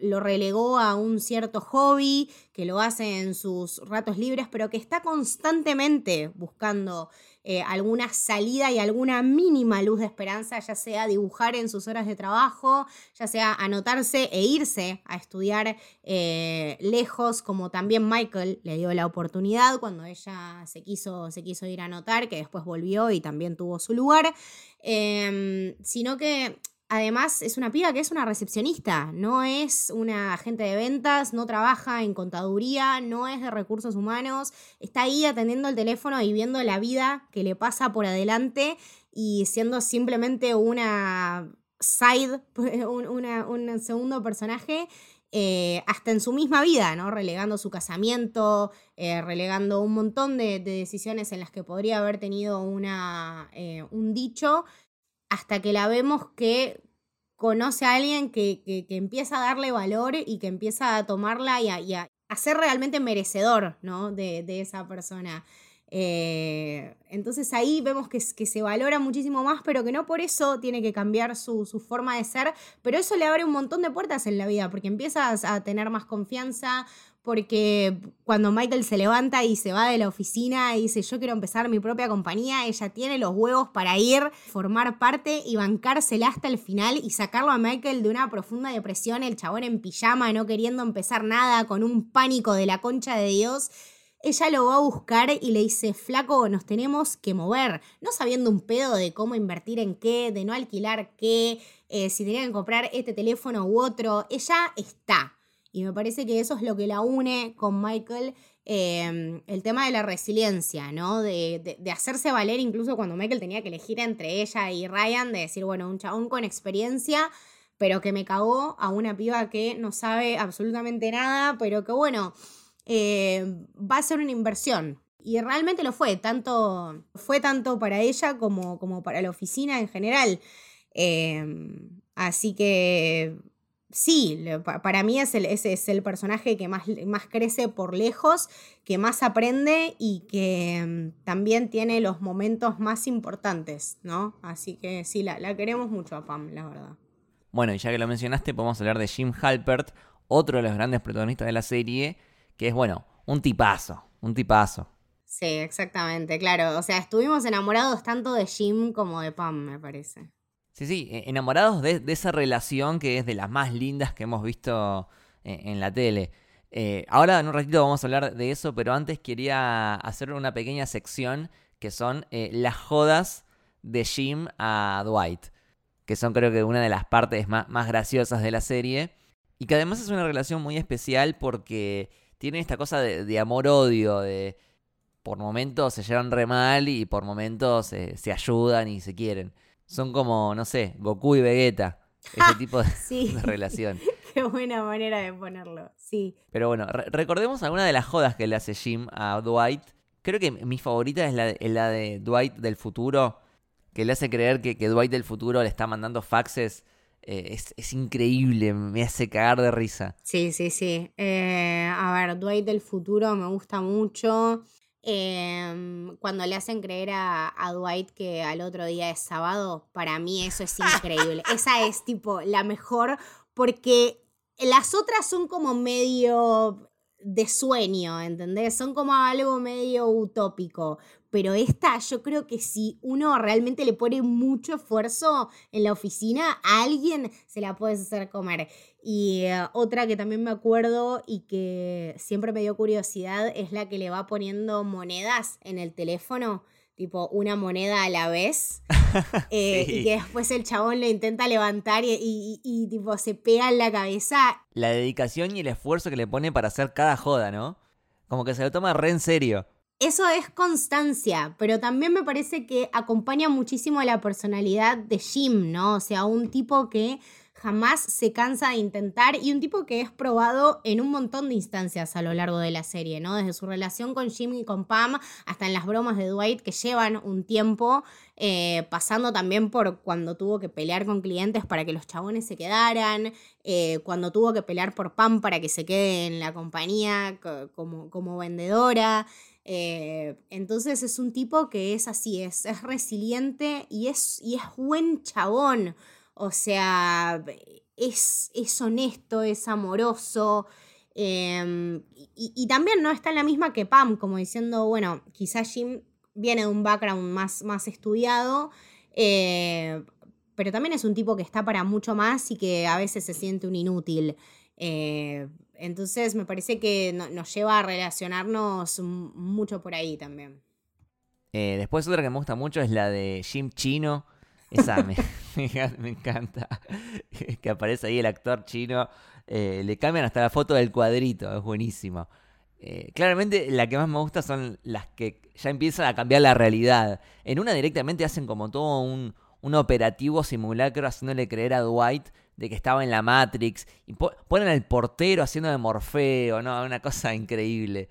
lo relegó a un cierto hobby, que lo hace en sus ratos libres, pero que está constantemente buscando eh, alguna salida y alguna mínima luz de esperanza, ya sea dibujar en sus horas de trabajo, ya sea anotarse e irse a estudiar eh, lejos, como también Michael le dio la oportunidad cuando ella se quiso, se quiso ir a anotar, que después volvió y también tuvo su lugar, Em, sino que Además, es una piba que es una recepcionista, no es una agente de ventas, no trabaja en contaduría, no es de recursos humanos, está ahí atendiendo el teléfono y viendo la vida que le pasa por adelante y siendo simplemente una side, un, una- un segundo personaje. eh, hasta en su misma vida, ¿no? Relegando su casamiento, eh, relegando un montón de, de decisiones en las que podría haber tenido una, eh, un dicho, hasta que la vemos que conoce a alguien que, que- que empieza a darle valor y que empieza a tomarla y a, y ser realmente merecedor ¿no? de, de esa persona. Eh, entonces ahí vemos que, que se valora muchísimo más, pero que no por eso tiene que cambiar su, su forma de ser, pero eso le abre un montón de puertas en la vida, porque empiezas a tener más confianza, porque cuando Michael se levanta y se va de la oficina y dice yo quiero empezar mi propia compañía, ella tiene los huevos para ir, formar parte y bancársela hasta el final y sacarlo a Michael de una profunda depresión, el chabón en pijama, no queriendo empezar nada, con un pánico de la concha de Dios. Ella lo va a buscar y le dice, flaco, nos tenemos que mover, no sabiendo un pedo de cómo invertir en qué, de no alquilar qué, eh, si tenían que comprar este teléfono u otro. Ella está y me parece que eso es lo que la une con Michael, em, el tema de la resiliencia, ¿no? De, de, hacerse valer incluso cuando Michael tenía que elegir entre ella y Ryan, de decir, bueno, un chabón con experiencia, pero que me cagó a una piba que no sabe absolutamente nada, pero que bueno, em, va a ser una inversión. Y realmente lo fue, tanto, fue tanto para ella como, como para la oficina en general. Em, así que sí, para mí es el, ese es el personaje que más, más crece por lejos, que más aprende y que mm, también tiene los momentos más importantes, ¿no? Así que sí, la, la, queremos mucho a Pam, la verdad. Bueno, y ya que lo mencionaste, podemos hablar de Jim Halpert, otro de los grandes protagonistas de la serie, que es, bueno, un tipazo, un tipazo. Sí, exactamente, claro. O sea, estuvimos enamorados tanto de Jim como de Pam, me parece. Sí, sí, e, enamorados de, esa relación que es de las más lindas que hemos visto eh, en, la tele. Eh, ahora en un ratito vamos a hablar de eso, pero antes quería hacer una pequeña sección que son eh, las jodas de Jim a Dwight, que son creo que una de las partes más, más graciosas de la serie, y que además es una relación muy especial porque tiene esta cosa de, amor-odio, de por momentos se llevan re mal y por momentos se ayudan y se quieren son como, no sé, Goku y Vegeta. Ese tipo de, relación. Qué buena manera de ponerlo, sí. Pero bueno, recordemos alguna de las jodas que le hace Jim a Dwight. Creo que mi favorita es la, de Dwight del futuro, que le hace creer que, que Dwight del futuro le está mandando faxes. Eh, es, increíble, me hace cagar de risa. Sí, sí, sí. Eh, a ver, Dwight del futuro me gusta mucho. Em, cuando le hacen creer a, Dwight que al otro día es sábado, para mí eso es increíble. Esa es tipo la mejor porque las otras son como medio de sueño, ¿entendés? Son como algo medio utópico. Pero esta, yo creo que si uno realmente le pone mucho esfuerzo en la oficina, a alguien se la puedes hacer comer. Y eh, otra que también me acuerdo y que siempre me dio curiosidad es la que le va poniendo monedas en el teléfono, tipo una moneda a la vez. Eh, y que después el chabón lo intenta levantar y, y, tipo se pega en la cabeza. La dedicación y el esfuerzo que le pone para hacer cada joda, ¿no? Como que se lo toma re en serio. Eso es constancia, pero también me parece que acompaña muchísimo a la personalidad de Jim, ¿no? O sea, un tipo que jamás se cansa de intentar y un tipo que es probado en un montón de instancias a lo largo de la serie, ¿no? Desde su relación con Jim y con Pam hasta en las bromas de Dwight que llevan un tiempo, eh, pasando también por cuando tuvo que pelear con clientes para que los chabones se quedaran, eh, cuando tuvo que pelear por Pam para que se quede en la compañía como, como vendedora. Eh, entonces es un tipo que es así, es, es resiliente y es, y es buen chabón. O sea, es, es honesto, es amoroso. Em, y, también no está en la misma que Pam, como diciendo, bueno, quizás Jim viene de un background más, más estudiado, eh, pero también es un tipo que está para mucho más y que a veces se siente un inútil. Eh, entonces me parece que nos lleva a relacionarnos mucho por ahí también. Eh, después otra que me gusta mucho es la de Jim Chino esa me, encanta. que aparece ahí el actor chino. Eh, le cambian hasta la foto del cuadrito, es buenísimo. Eh, claramente la que más me gusta son las que ya empiezan a cambiar la realidad. En una directamente hacen como todo un, un operativo simulacro haciéndole creer a Dwight de que estaba en la Matrix. Y ponen al portero haciendo de Morfeo, ¿no? Una cosa increíble.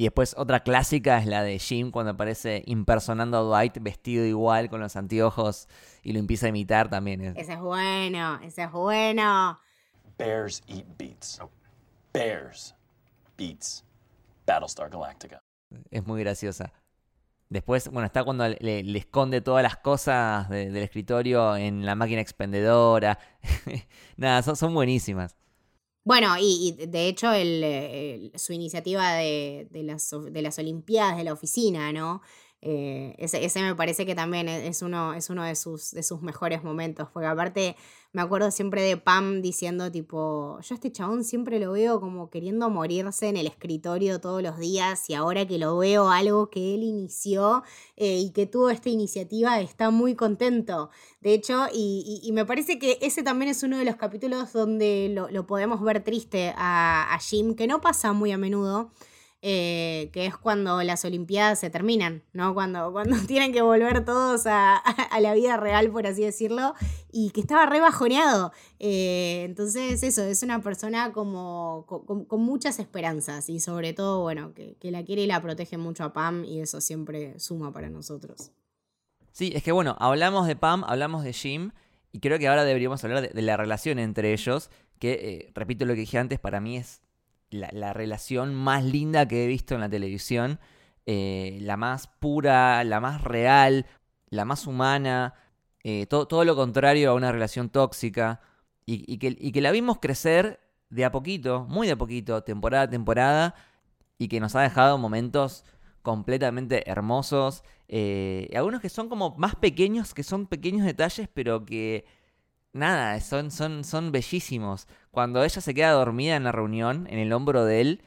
Y después otra clásica es la de Jim cuando aparece impersonando a Dwight vestido igual con los anteojos y lo empieza a imitar también. Ese es bueno, ese es bueno. Bears eat beats. Bears beats Battlestar Galactica. Es muy graciosa. Después, bueno, está cuando le, esconde todas las cosas del escritorio en la máquina expendedora. Nada, son, son buenísimas. Bueno, y, y de hecho el, el- su iniciativa de, de las, de las Olimpiadas de la oficina, ¿no? Eh, ese, ese me parece que también es es uno, es uno de, sus, de sus mejores momentos, porque aparte me acuerdo siempre de Pam diciendo tipo, yo a este chabón siempre lo veo como queriendo morirse en el escritorio todos los días y ahora que lo veo algo que él inició eh, y que tuvo esta iniciativa está muy contento. De hecho, y, y- y me parece que ese también es uno de los capítulos donde lo, lo podemos ver triste a, a Jim, que no pasa muy a menudo, eh, que es cuando las Olimpiadas se terminan, ¿no? Cuando, cuando tienen que volver todos a, la vida real, por así decirlo, y que estaba re bajoneado. Eh, entonces, eso, es una persona como con, muchas esperanzas y sobre todo, bueno, que, que la quiere y la protege mucho a Pam y eso siempre suma para nosotros. Sí, es que bueno, hablamos de Pam, hablamos de Jim, y creo que ahora deberíamos hablar de, de la relación entre ellos, que, eh, repito lo que dije antes, para mí es la, la relación más linda que he visto en la televisión, eh, la más pura, la más real, la más humana, eh, to- todo lo contrario a una relación tóxica, y, y que, y que la vimos crecer de a poquito, muy de a poquito, temporada a temporada, y que nos ha dejado momentos completamente hermosos. eh, algunos que son como más pequeños, que son pequeños detalles, pero que nada, son, son, son bellísimos. Cuando ella se queda dormida en la reunión, en el hombro de él,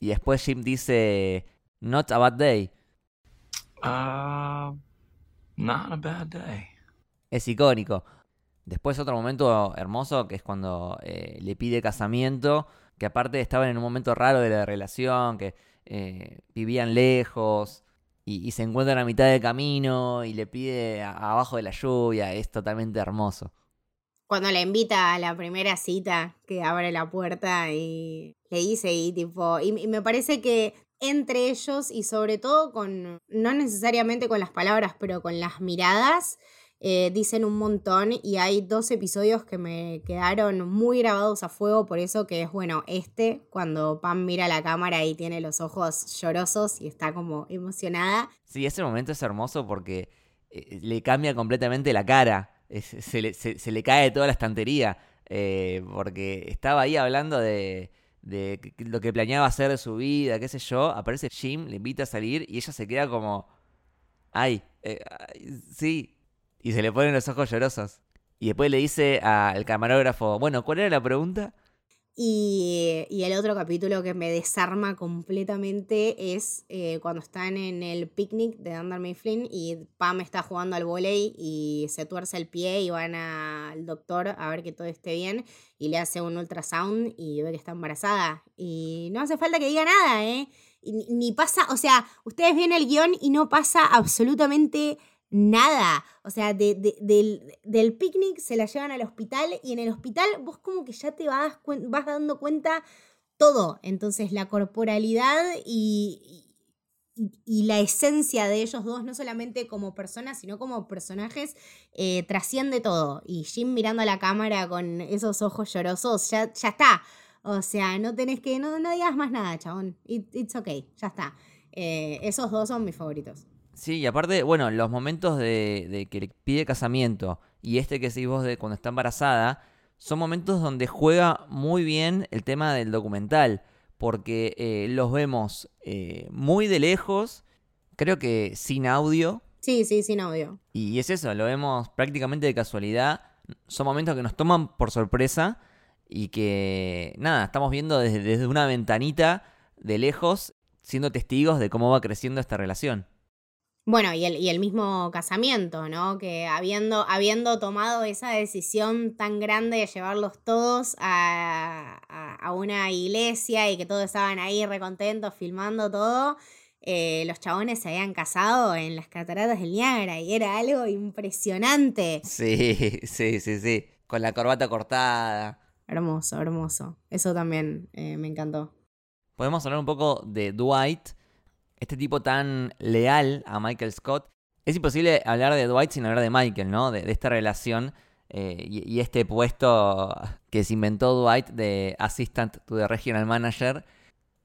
y después Jim dice, Not a bad day. Uh, not a bad day. Es icónico. Después otro momento hermoso que es cuando eh, le pide casamiento, que aparte estaban en un momento raro de la relación, que eh, vivían lejos y, y se encuentran a mitad de camino y le pide a- abajo de la lluvia, es totalmente hermoso. Cuando le invita a la primera cita, que abre la puerta y le dice y tipo, y, y me parece que entre ellos y sobre todo con, no necesariamente con las palabras, pero con las miradas, eh, dicen un montón y hay dos episodios que me quedaron muy grabados a fuego, por eso que es bueno, este, cuando Pam mira la cámara y tiene los ojos llorosos y está como emocionada. Sí, ese momento es hermoso porque eh, le cambia completamente la cara. Se, le, cae toda la estantería. eh, porque estaba ahí hablando de, lo que planeaba hacer de su vida, qué sé yo. Aparece Jim, le invita a salir y ella se queda como. Ay, eh, ay, sí. Y se le ponen los ojos llorosos. Y después le dice al camarógrafo, bueno, ¿cuál era la pregunta? Y, y el otro capítulo que me desarma completamente es eh, cuando están en el picnic de Dunder Mifflin y Pam está jugando al volei y se tuerce el pie y van al doctor a ver que todo esté bien y le hace un ultrasound y ve que está embarazada. Y no hace falta que diga nada, ¿eh? Ni pasa, o sea, ustedes ven el guion y no pasa absolutamente nada. O sea, de- de- del, picnic se la llevan al hospital y en el hospital vos como que ya te vas, dando cuenta todo. Entonces la corporalidad y, la esencia de ellos dos, no solamente como personas, sino como personajes, eh, trasciende todo. Y Jim mirando a la cámara con esos ojos llorosos, ya, ya está. O sea, no tenés que, no, no digas más nada, chabón. It- it's okay, ya está. Eh, esos dos son mis favoritos. Sí, y aparte, bueno, los momentos de, de que le pide casamiento y este que decís vos de cuando está embarazada, son momentos donde juega muy bien el tema del documental, porque eh, los vemos eh, muy de lejos, creo que sin audio, Sí, sí, sin audio. y es eso, lo vemos prácticamente de casualidad, son momentos que nos toman por sorpresa y que, nada, estamos viendo desde, desde una ventanita de lejos, siendo testigos de cómo va creciendo esta relación. Bueno, y el, y el mismo casamiento, ¿no? Que habiendo, habiendo tomado esa decisión tan grande de llevarlos todos a, a- a una iglesia y que todos estaban ahí recontentos filmando todo, eh, los chabones se habían casado en las cataratas del Niágara y era algo impresionante. Sí, sí, sí, sí. Con la corbata cortada. Hermoso, hermoso. Eso también eh, me encantó. Podemos hablar un poco de Dwight, este tipo tan leal a Michael Scott. Es imposible hablar de Dwight sin hablar de Michael, ¿no? De, esta relación eh, y, y este puesto que se inventó Dwight de Assistant to the Regional Manager.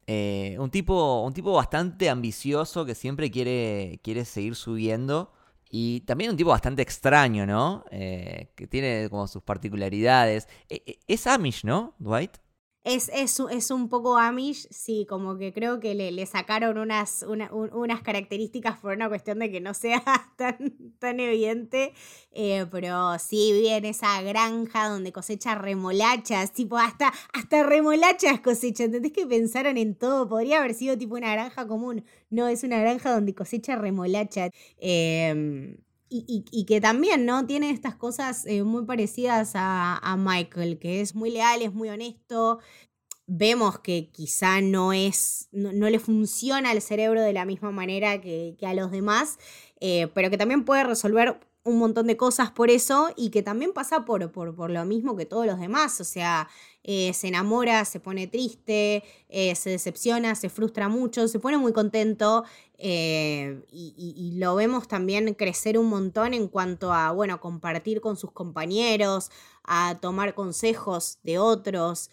Eh, un, tipo, un tipo bastante ambicioso que siempre quiere, quiere seguir subiendo. Y también un tipo bastante extraño, ¿no? Eh, que tiene como sus particularidades. E- e- Es Amish, ¿no? Dwight. Es, es, es un poco Amish, sí, como que creo que le, le sacaron unas, una- un- unas características por una cuestión de que no sea tan, tan evidente, eh, pero sí vive en esa granja donde cosecha remolachas, tipo hasta, hasta remolachas cosecha, ¿entendés que pensaron en todo? Podría haber sido tipo una granja común, no, es una granja donde cosecha remolacha. Eh, y, que también, ¿no? Tiene estas cosas eh, muy parecidas a, Michael, que es muy leal, es muy honesto. Vemos que quizá no es, no, no le funciona el cerebro de la misma manera que, que a los demás, eh, pero que también puede resolver un montón de cosas por eso y que también pasa por, por, por lo mismo que todos los demás. O sea, eh, se enamora, se pone triste, eh, se decepciona, se frustra mucho, se pone muy contento eh, y, lo vemos también crecer un montón en cuanto a, bueno, compartir con sus compañeros, a tomar consejos de otros.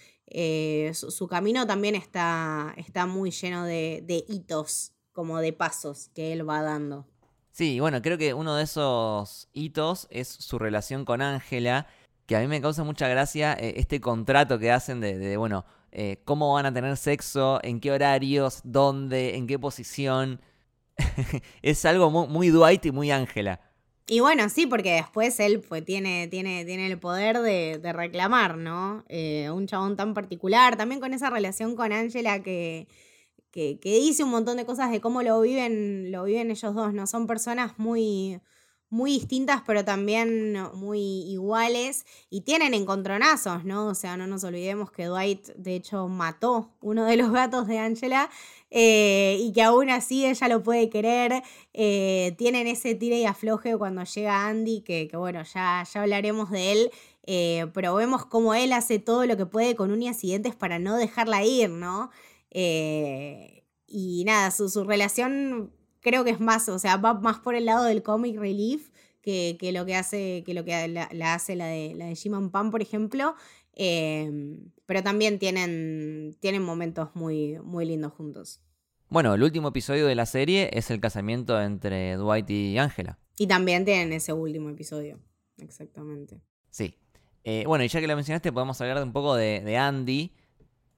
Su, su camino también está, está muy lleno de, de hitos, como de pasos que él va dando. Sí, bueno, creo que uno de esos hitos es su relación con Ángela, que a mí me causa mucha gracia eh, este contrato que hacen de, de, bueno, eh, cómo van a tener sexo, en qué horarios, dónde, en qué posición. es algo muy, muy Dwight y muy Ángela. Y bueno, sí, porque después él pues, tiene, tiene, tiene el poder de, de reclamar, ¿no? Eh, un chabón tan particular, también con esa relación con Angela que, que, que dice un montón de cosas de cómo lo viven, lo viven ellos dos, ¿no? Son personas muy, muy distintas, pero también muy iguales y tienen encontronazos, ¿no? O sea, no nos olvidemos que Dwight, de hecho, mató uno de los gatos de Angela eh, y que aún así ella lo puede querer. Eh, tienen ese tire y afloje cuando llega Andy, que, que bueno, ya, ya hablaremos de él. eh, pero vemos cómo él hace todo lo que puede con uñas y dientes para no dejarla ir, ¿no? Eh, y nada, su, su relación creo que es más, o sea, va más por el lado del comic relief que, que lo que hace, que lo que la, la hace la de, la de Jim Pan, por ejemplo. Eh, pero también tienen, tienen momentos muy, muy lindos juntos. Bueno, el último episodio de la serie es el casamiento entre Dwight y Ángela. Y también tienen ese último episodio. Exactamente. Sí. Eh, bueno, y ya que lo mencionaste, podemos hablar de un poco de, de Andy.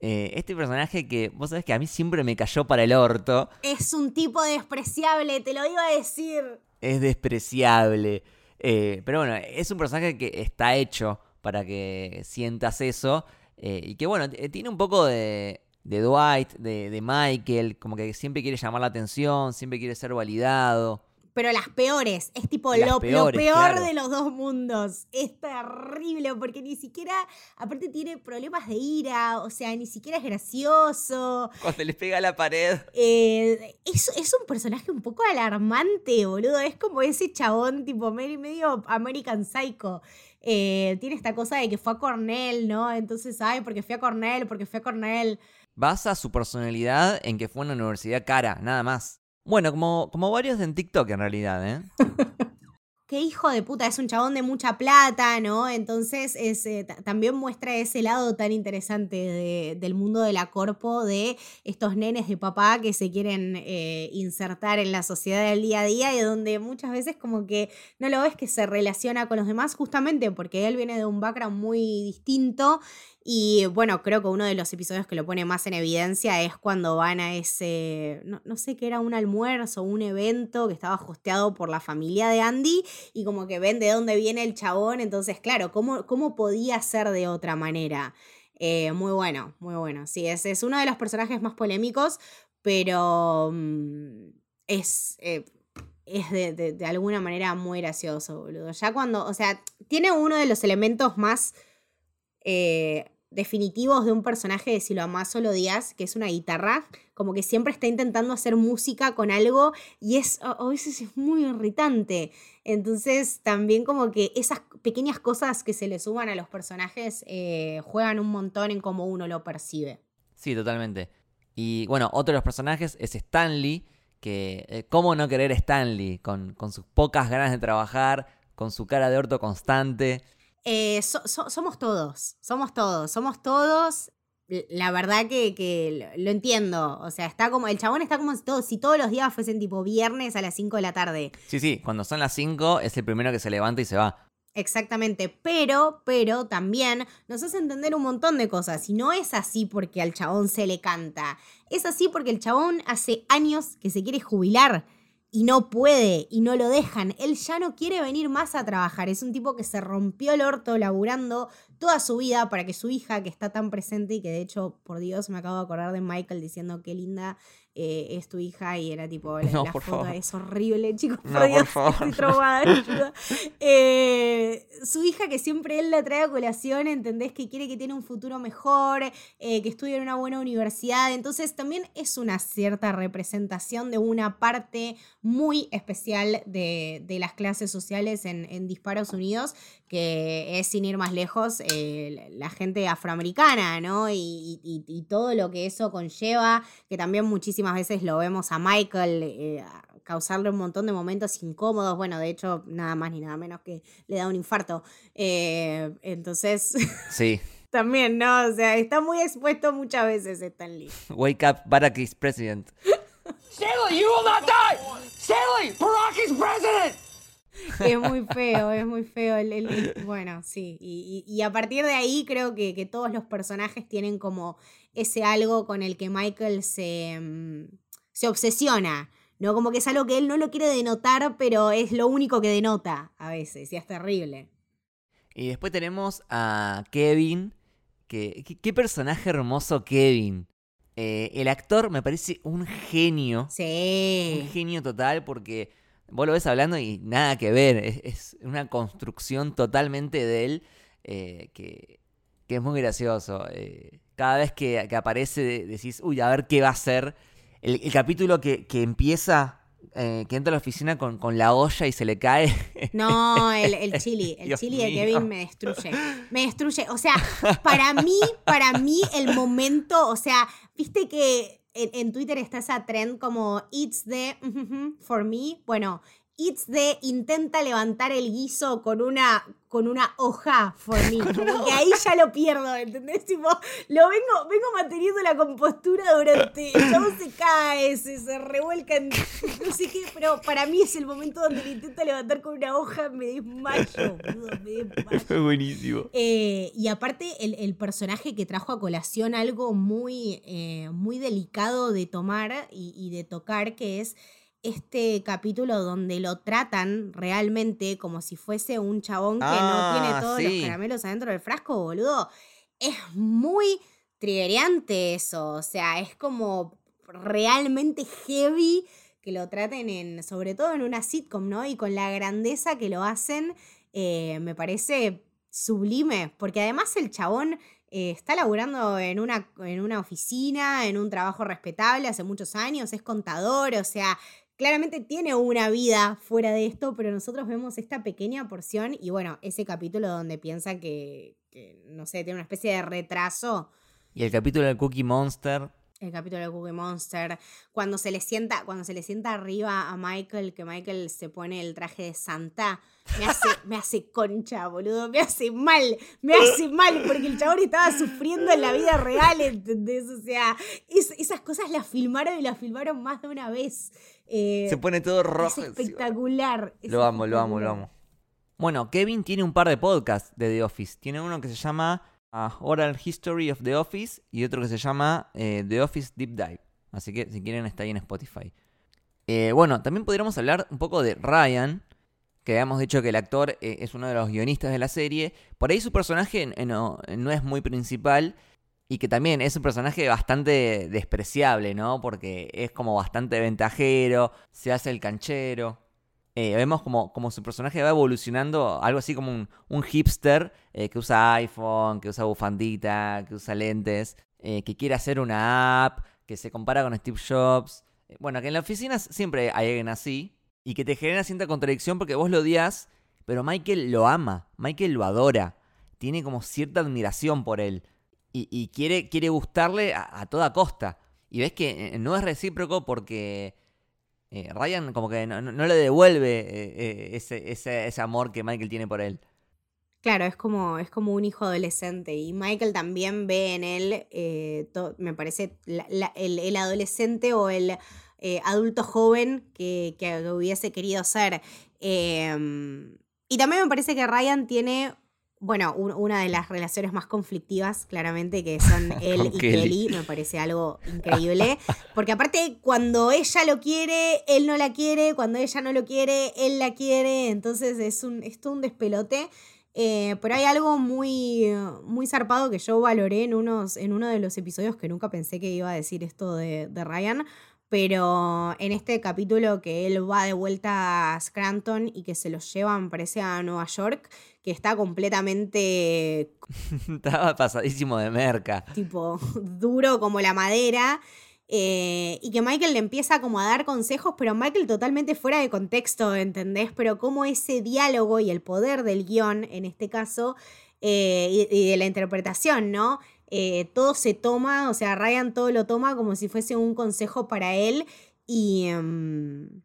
Eh, este personaje que vos sabés que a mí siempre me cayó para el orto. Es un tipo despreciable, te lo iba a decir. Es despreciable. Eh, pero bueno, es un personaje que está hecho para que sientas eso. eh, y que bueno, tiene un poco de, de Dwight, de, de Michael, como que siempre quiere llamar la atención, siempre quiere ser validado. Pero las peores, es tipo lo, peor claro. de los dos mundos. Es terrible porque ni siquiera, aparte tiene problemas de ira, o sea, ni siquiera es gracioso. Cuando les pega a la pared. Eh, es, es un personaje un poco alarmante, boludo. Es como ese chabón tipo medio, medio American Psycho. Eh, tiene esta cosa de que fue a Cornell, ¿no? Entonces, ay, porque fui a Cornell, porque fui a Cornell. Basa su personalidad en que fue a una universidad cara, nada más. Bueno, como, como varios en TikTok en realidad, ¿eh? qué hijo de puta, es un chabón de mucha plata, ¿no? Entonces es, eh, ta- también muestra ese lado tan interesante de- del mundo de la corpo, de estos nenes de papá que se quieren eh, insertar en la sociedad del día a día y donde muchas veces como que no lo ves que se relaciona con los demás justamente porque él viene de un background muy distinto y bueno, creo que uno de los episodios que lo pone más en evidencia es cuando van a ese, no, no sé qué era, un almuerzo, un evento que estaba hosteado por la familia de Andy y como que ven de dónde viene el chabón, entonces claro, ¿cómo, cómo podía ser de otra manera? Eh, muy bueno, muy bueno. Sí, es, es uno de los personajes más polémicos, pero mm, es... eh, es de, de- alguna manera muy gracioso, boludo. Ya cuando, o sea, tiene uno de los elementos más eh, definitivos de un personaje de si lo amás o lo que es una guitarra, como que siempre está intentando hacer música con algo y es a veces es muy irritante. Entonces también como que esas pequeñas cosas que se le suman a los personajes eh, juegan un montón en cómo uno lo percibe. Sí, totalmente. Y bueno, otro de los personajes es Stanley, que eh, cómo no querer Stanley, con, con sus pocas ganas de trabajar, con su cara de orto constante. Eh, so- so- somos todos, somos todos, somos todos. La verdad que, que lo entiendo. O sea, está como. El chabón está como si todos, si todos los días fuesen tipo viernes a las 5 de la tarde. Sí, sí, cuando son las 5 es el primero que se levanta y se va. Exactamente, pero, pero también nos hace entender un montón de cosas. Y no es así porque al chabón se le canta. Es así porque el chabón hace años que se quiere jubilar y no puede y no lo dejan. Él ya no quiere venir más a trabajar. Es un tipo que se rompió el orto laburando toda su vida para que su hija, que está tan presente y que de hecho, por Dios, me acabo de acordar de Michael diciendo qué linda eh, es tu hija y era tipo, la, No, la por foto favor. es horrible, chicos, por No, por Dios, favor. estoy. Eh, su hija que siempre él la trae a colación, ¿entendés? Que quiere que tiene un futuro mejor, eh, que estudie en una buena universidad, entonces también es una cierta representación de una parte muy especial de, de las clases sociales en, en Disparos Unidos, que es sin ir más lejos, eh, la gente afroamericana, ¿no? Y, y- y todo lo que eso conlleva, que también muchísimas veces lo vemos a Michael eh, causarle un montón de momentos incómodos, bueno, de hecho, nada más ni nada menos que le da un infarto. Eh, entonces, Sí. también, ¿no? O sea, está muy expuesto muchas veces Stan Lee. Wake up, Barack is president. Stanley, you will not die! Stanley, Barack is president! Es muy feo, es muy feo. el- el- el- bueno, sí. Y, y- y a partir de ahí creo que, que todos los personajes tienen como ese algo con el que Michael se, mm, se obsesiona. ¿no? Como que es algo que él no lo quiere denotar, pero es lo único que denota a veces. Y es terrible. Y después tenemos a Kevin. Que, qué, qué personaje hermoso Kevin. Eh, el actor me parece un genio. Un Sí. genio total porque vos lo ves hablando y nada que ver. Es, es una construcción totalmente de él eh, que, que es muy gracioso. Eh, cada vez que, que aparece de- decís, uy, a ver qué va a hacer. El, el capítulo que, que empieza, eh, que entra a la oficina con, con la olla y se le cae. No, el, el chili, el Dios chili de. Kevin me destruye. Me destruye. O sea, para mí, para mí el momento, o sea, viste que en, en Twitter está esa trend como it's the for me. Bueno, it's the intenta levantar el guiso con una con una hoja for me. Como que ahí ya lo pierdo, ¿entendés? Tipo, lo vengo, vengo manteniendo la compostura durante. El chabón se cae, se, se revuelca en no sé qué, pero para mí es el momento donde lo intenta levantar con una hoja, me desmayo, boludo, me desmayo. buenísimo. Eh, y aparte, el, el personaje que trajo a colación algo muy, eh, muy delicado de tomar y, y de tocar, que es este capítulo donde lo tratan realmente como si fuese un chabón que Ah, no tiene todos sí. los caramelos adentro del frasco, boludo. Es muy triggerante eso. O sea, es como realmente heavy que lo traten en, sobre todo en una sitcom, ¿no? Y con la grandeza que lo hacen, eh, me parece sublime, porque además el chabón eh, está laburando en una, en una oficina, en un trabajo respetable hace muchos años, es contador, o sea, claramente tiene una vida fuera de esto, pero nosotros vemos esta pequeña porción y bueno, ese capítulo donde piensa que, no sé, tiene una especie de retraso. Y el capítulo del Cookie Monster. El capítulo de Cookie Monster, cuando se le sienta, cuando se le sienta arriba a Michael, que Michael se pone el traje de Santa, me hace, me hace concha, boludo, me hace mal, me hace mal, porque el chabón estaba sufriendo en la vida real, ¿entendés? O sea, es- esas cosas las filmaron y las filmaron más de una vez. Eh, Se pone todo es rojo. encima. espectacular. es Lo amo, lo amo, lo amo. Bueno, Kevin tiene un par de podcasts de The Office. Tiene uno que se llama ah, Oral History of The Office y otro que se llama eh, The Office Deep Dive. Así que si quieren está ahí en Spotify. Eh, bueno, también podríamos hablar un poco de Ryan, que habíamos dicho que el actor eh, es uno de los guionistas de la serie. Por ahí su personaje no, no es muy principal y que también es un personaje bastante despreciable, ¿no? Porque es como bastante ventajero, se hace el canchero. Eh, vemos como, como su personaje va evolucionando, algo así como un, hipster eh, que usa iPhone, que usa bufandita, que usa lentes, eh, que quiere hacer una app, que se compara con Steve Jobs. Bueno, que en la oficina siempre hay alguien así y que te genera cierta contradicción porque vos lo odias, pero Michael lo ama, Michael lo adora, tiene como cierta admiración por él y, y quiere, quiere gustarle a, toda costa. Y ves que no es recíproco porque eh, Ryan como que no, le devuelve eh, eh, ese, ese, ese amor que Michael tiene por él. Claro, es como, es como un hijo adolescente y Michael también ve en él, me parece, el, el adolescente o el adulto joven que, que hubiese querido ser. Eh, Y también me parece que Ryan tiene, bueno, un- una de las relaciones más conflictivas, claramente, que son él y Kelly. Kelly. Me parece algo increíble. Porque aparte, cuando ella lo quiere, él no la quiere. Cuando ella no lo quiere, él la quiere. Entonces es, un, es todo un despelote. Eh, pero hay algo muy, muy zarpado que yo valoré en, unos, en uno de los episodios que nunca pensé que iba a decir esto de, de Ryan. Pero en este capítulo que él va de vuelta a Scranton y que se los llevan, parece, a Nueva York, que está completamente Estaba pasadísimo de merca. tipo duro como la madera. eh, y que Michael le empieza como a dar consejos, pero Michael totalmente fuera de contexto, ¿entendés? Pero como ese diálogo y el poder del guion, en este caso, eh, y, y de la interpretación, ¿no? Eh, todo se toma, o sea, Ryan todo lo toma como si fuese un consejo para él y... em,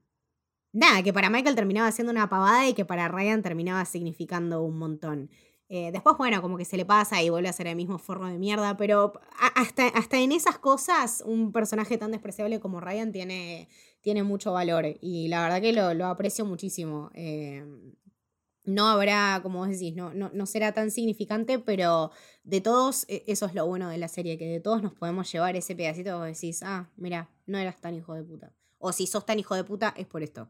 nada, que para Michael terminaba siendo una pavada y que para Ryan terminaba significando un montón. Eh, después, bueno, como que se le pasa y vuelve a ser el mismo forro de mierda, pero hasta, hasta en esas cosas un personaje tan despreciable como Ryan tiene, tiene mucho valor y la verdad que lo, lo aprecio muchísimo. Eh, no habrá, como vos decís, no, no, no será tan significante, pero de todos, e- eso es lo bueno de la serie, que de todos nos podemos llevar ese pedacito que decís, ah, mira, no eras tan hijo de puta. O si sos tan hijo de puta, es por esto.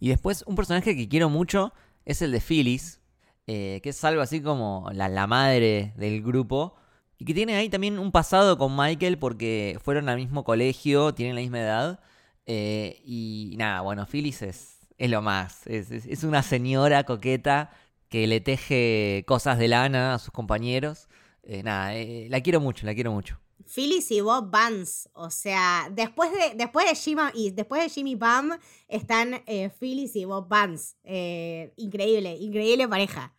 Y después, un personaje que quiero mucho es el de Phyllis, eh, que es algo así como la, la madre del grupo. Y que tiene ahí también un pasado con Michael porque fueron al mismo colegio, tienen la misma edad. eh, y nada, bueno, Phyllis es, es lo más. Es, es- es una señora coqueta que le teje cosas de lana a sus compañeros. Eh, nada, eh, la quiero mucho, la quiero mucho. Phyllis y Bob Vance. O sea, después de, después de Jimmy y después de Jimmy Pam están eh, Phyllis y Bob Vance. Eh, increíble, increíble pareja.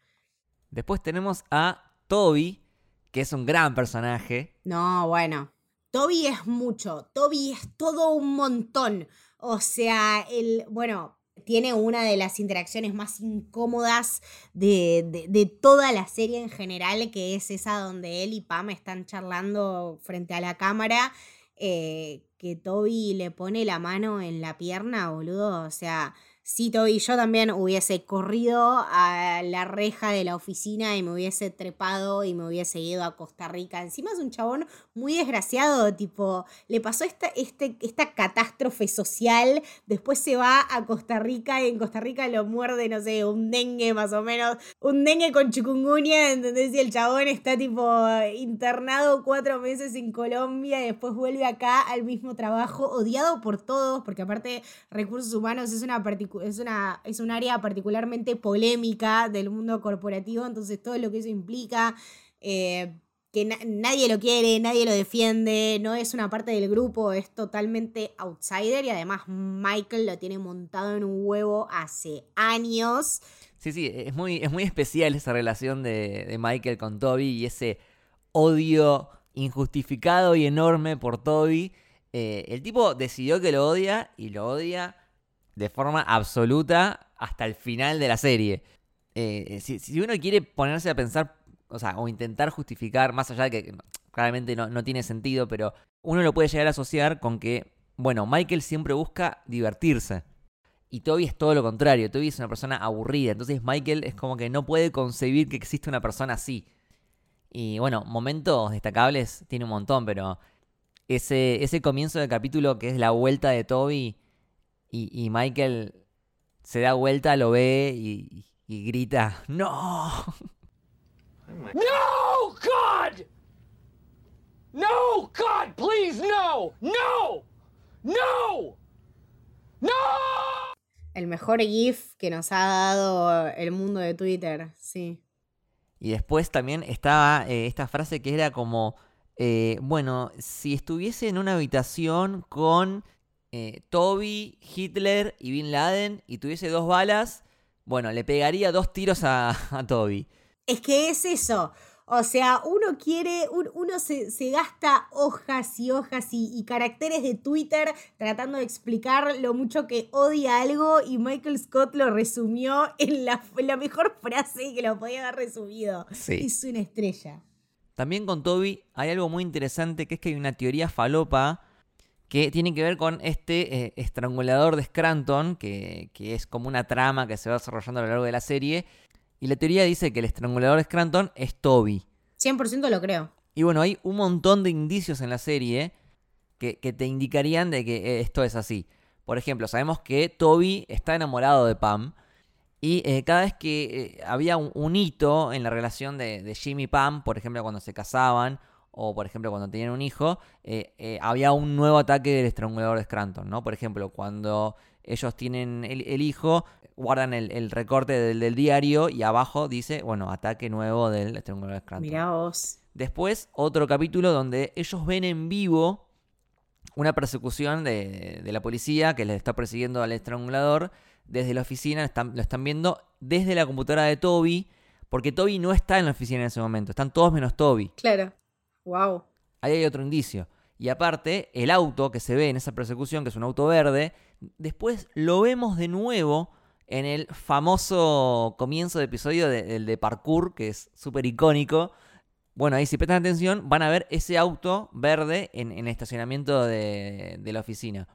Después tenemos a Toby, que es un gran personaje. No, bueno. Toby es mucho. Toby es todo un montón. O sea, el. Bueno, tiene una de las interacciones más incómodas de, de- de toda la serie en general, que es esa donde él y Pam están charlando frente a la cámara. eh, que Toby le pone la mano en la pierna, boludo. O sea, sí, Toby, yo también hubiese corrido a la reja de la oficina y me hubiese trepado y me hubiese ido a Costa Rica. Encima es un chabón muy desgraciado, tipo, le pasó esta, este, esta catástrofe social, después se va a Costa Rica y en Costa Rica lo muerde, no sé, un dengue más o menos, un dengue con chikungunya, ¿entendés? Y el chabón está tipo internado cuatro meses en Colombia y después vuelve acá al mismo trabajo, odiado por todos, porque aparte recursos humanos es una, particu- es una, es un área particularmente polémica del mundo corporativo, entonces todo lo que eso implica... eh, que na- nadie lo quiere, nadie lo defiende, no es una parte del grupo, es totalmente outsider y además Michael lo tiene montado en un huevo hace años. Sí, sí, es muy, es muy especial esa relación de, de Michael con Toby y ese odio injustificado y enorme por Toby. Eh, el tipo decidió que lo odia y lo odia de forma absoluta hasta el final de la serie. Eh, si, uno quiere ponerse a pensar, o sea, o intentar justificar, más allá de que claramente no, no tiene sentido, pero uno lo puede llegar a asociar con que, bueno, Michael siempre busca divertirse. Y Toby es todo lo contrario, Toby es una persona aburrida, entonces Michael es como que no puede concebir que existe una persona así. Y bueno, momentos destacables tiene un montón, pero ese, ese comienzo del capítulo que es la vuelta de Toby y, y Michael se da vuelta, lo ve y, y grita, ¡No! No, God! No, God, please, no! No! No! No! El mejor GIF que nos ha dado el mundo de Twitter, sí. Y después también estaba eh, esta frase que era como, eh, bueno, si estuviese en una habitación con eh, Toby, Hitler y Bin Laden y tuviese dos balas, bueno, le pegaría dos tiros a, a Toby. Es que es eso. O sea, uno quiere, un- uno se, se gasta hojas y hojas y, y caracteres de Twitter tratando de explicar lo mucho que odia algo y Michael Scott lo resumió en la, la mejor frase que lo podía haber resumido. Sí. Es una estrella. También con Toby hay algo muy interesante que es que hay una teoría falopa que tiene que ver con este eh, estrangulador de Scranton, que, que es como una trama que se va desarrollando a lo largo de la serie. Y la teoría dice que el estrangulador de Scranton es Toby. 100% lo creo. Y bueno, hay un montón de indicios en la serie que, que te indicarían de que eh, esto es así. Por ejemplo, sabemos que Toby está enamorado de Pam. Y eh, cada vez que eh, había un, un hito en la relación de, de Jimmy y Pam, por ejemplo, cuando se casaban, o por ejemplo cuando tenían un hijo, eh, eh, había un nuevo ataque del estrangulador de Scranton, ¿no? Por ejemplo, cuando ellos tienen el, el hijo, guardan el, el recorte del, del diario y abajo dice, bueno, ataque nuevo del estrangulador de Scranton. Mirá vos. Después, otro capítulo donde ellos ven en vivo una persecución de, de la policía que les está persiguiendo al estrangulador desde la oficina, están- lo están viendo desde la computadora de Toby, porque Toby no está en la oficina en ese momento, están todos menos Toby. Claro. Ahí hay otro indicio. Y aparte, el auto que se ve en esa persecución, que es un auto verde, después lo vemos de nuevo en el famoso comienzo de episodio de- del de parkour, que es súper icónico. Bueno, ahí si prestan atención, van a ver ese auto verde en, el estacionamiento de, de la oficina.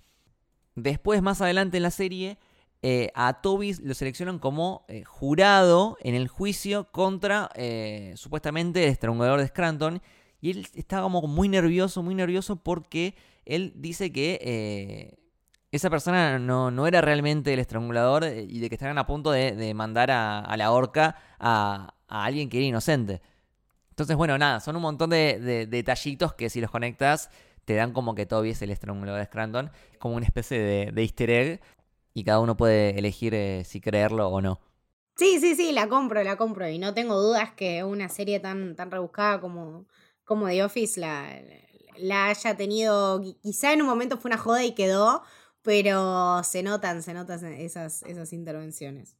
Después, más adelante en la serie, eh, a Toby lo seleccionan como eh, jurado en el juicio contra eh, supuestamente el estrangulador de Scranton. Y él está como muy nervioso, muy nervioso porque él dice que eh, esa persona no, no era realmente el estrangulador eh, y de que estaban a punto de, de mandar a, la horca a, a alguien que era inocente. Entonces, bueno, nada, son un montón de, de detallitos que si los conectas te dan como que Toby es el estrangulador de Scranton, como una especie de, de easter egg y cada uno puede elegir eh, si creerlo o no. Sí, sí, sí, la compro, la compro. Y no tengo dudas que una serie tan, tan rebuscada como, como The Office la, la haya tenido. qui- Quizá en un momento fue una joda y quedó, pero se notan, se notan esas, esas intervenciones.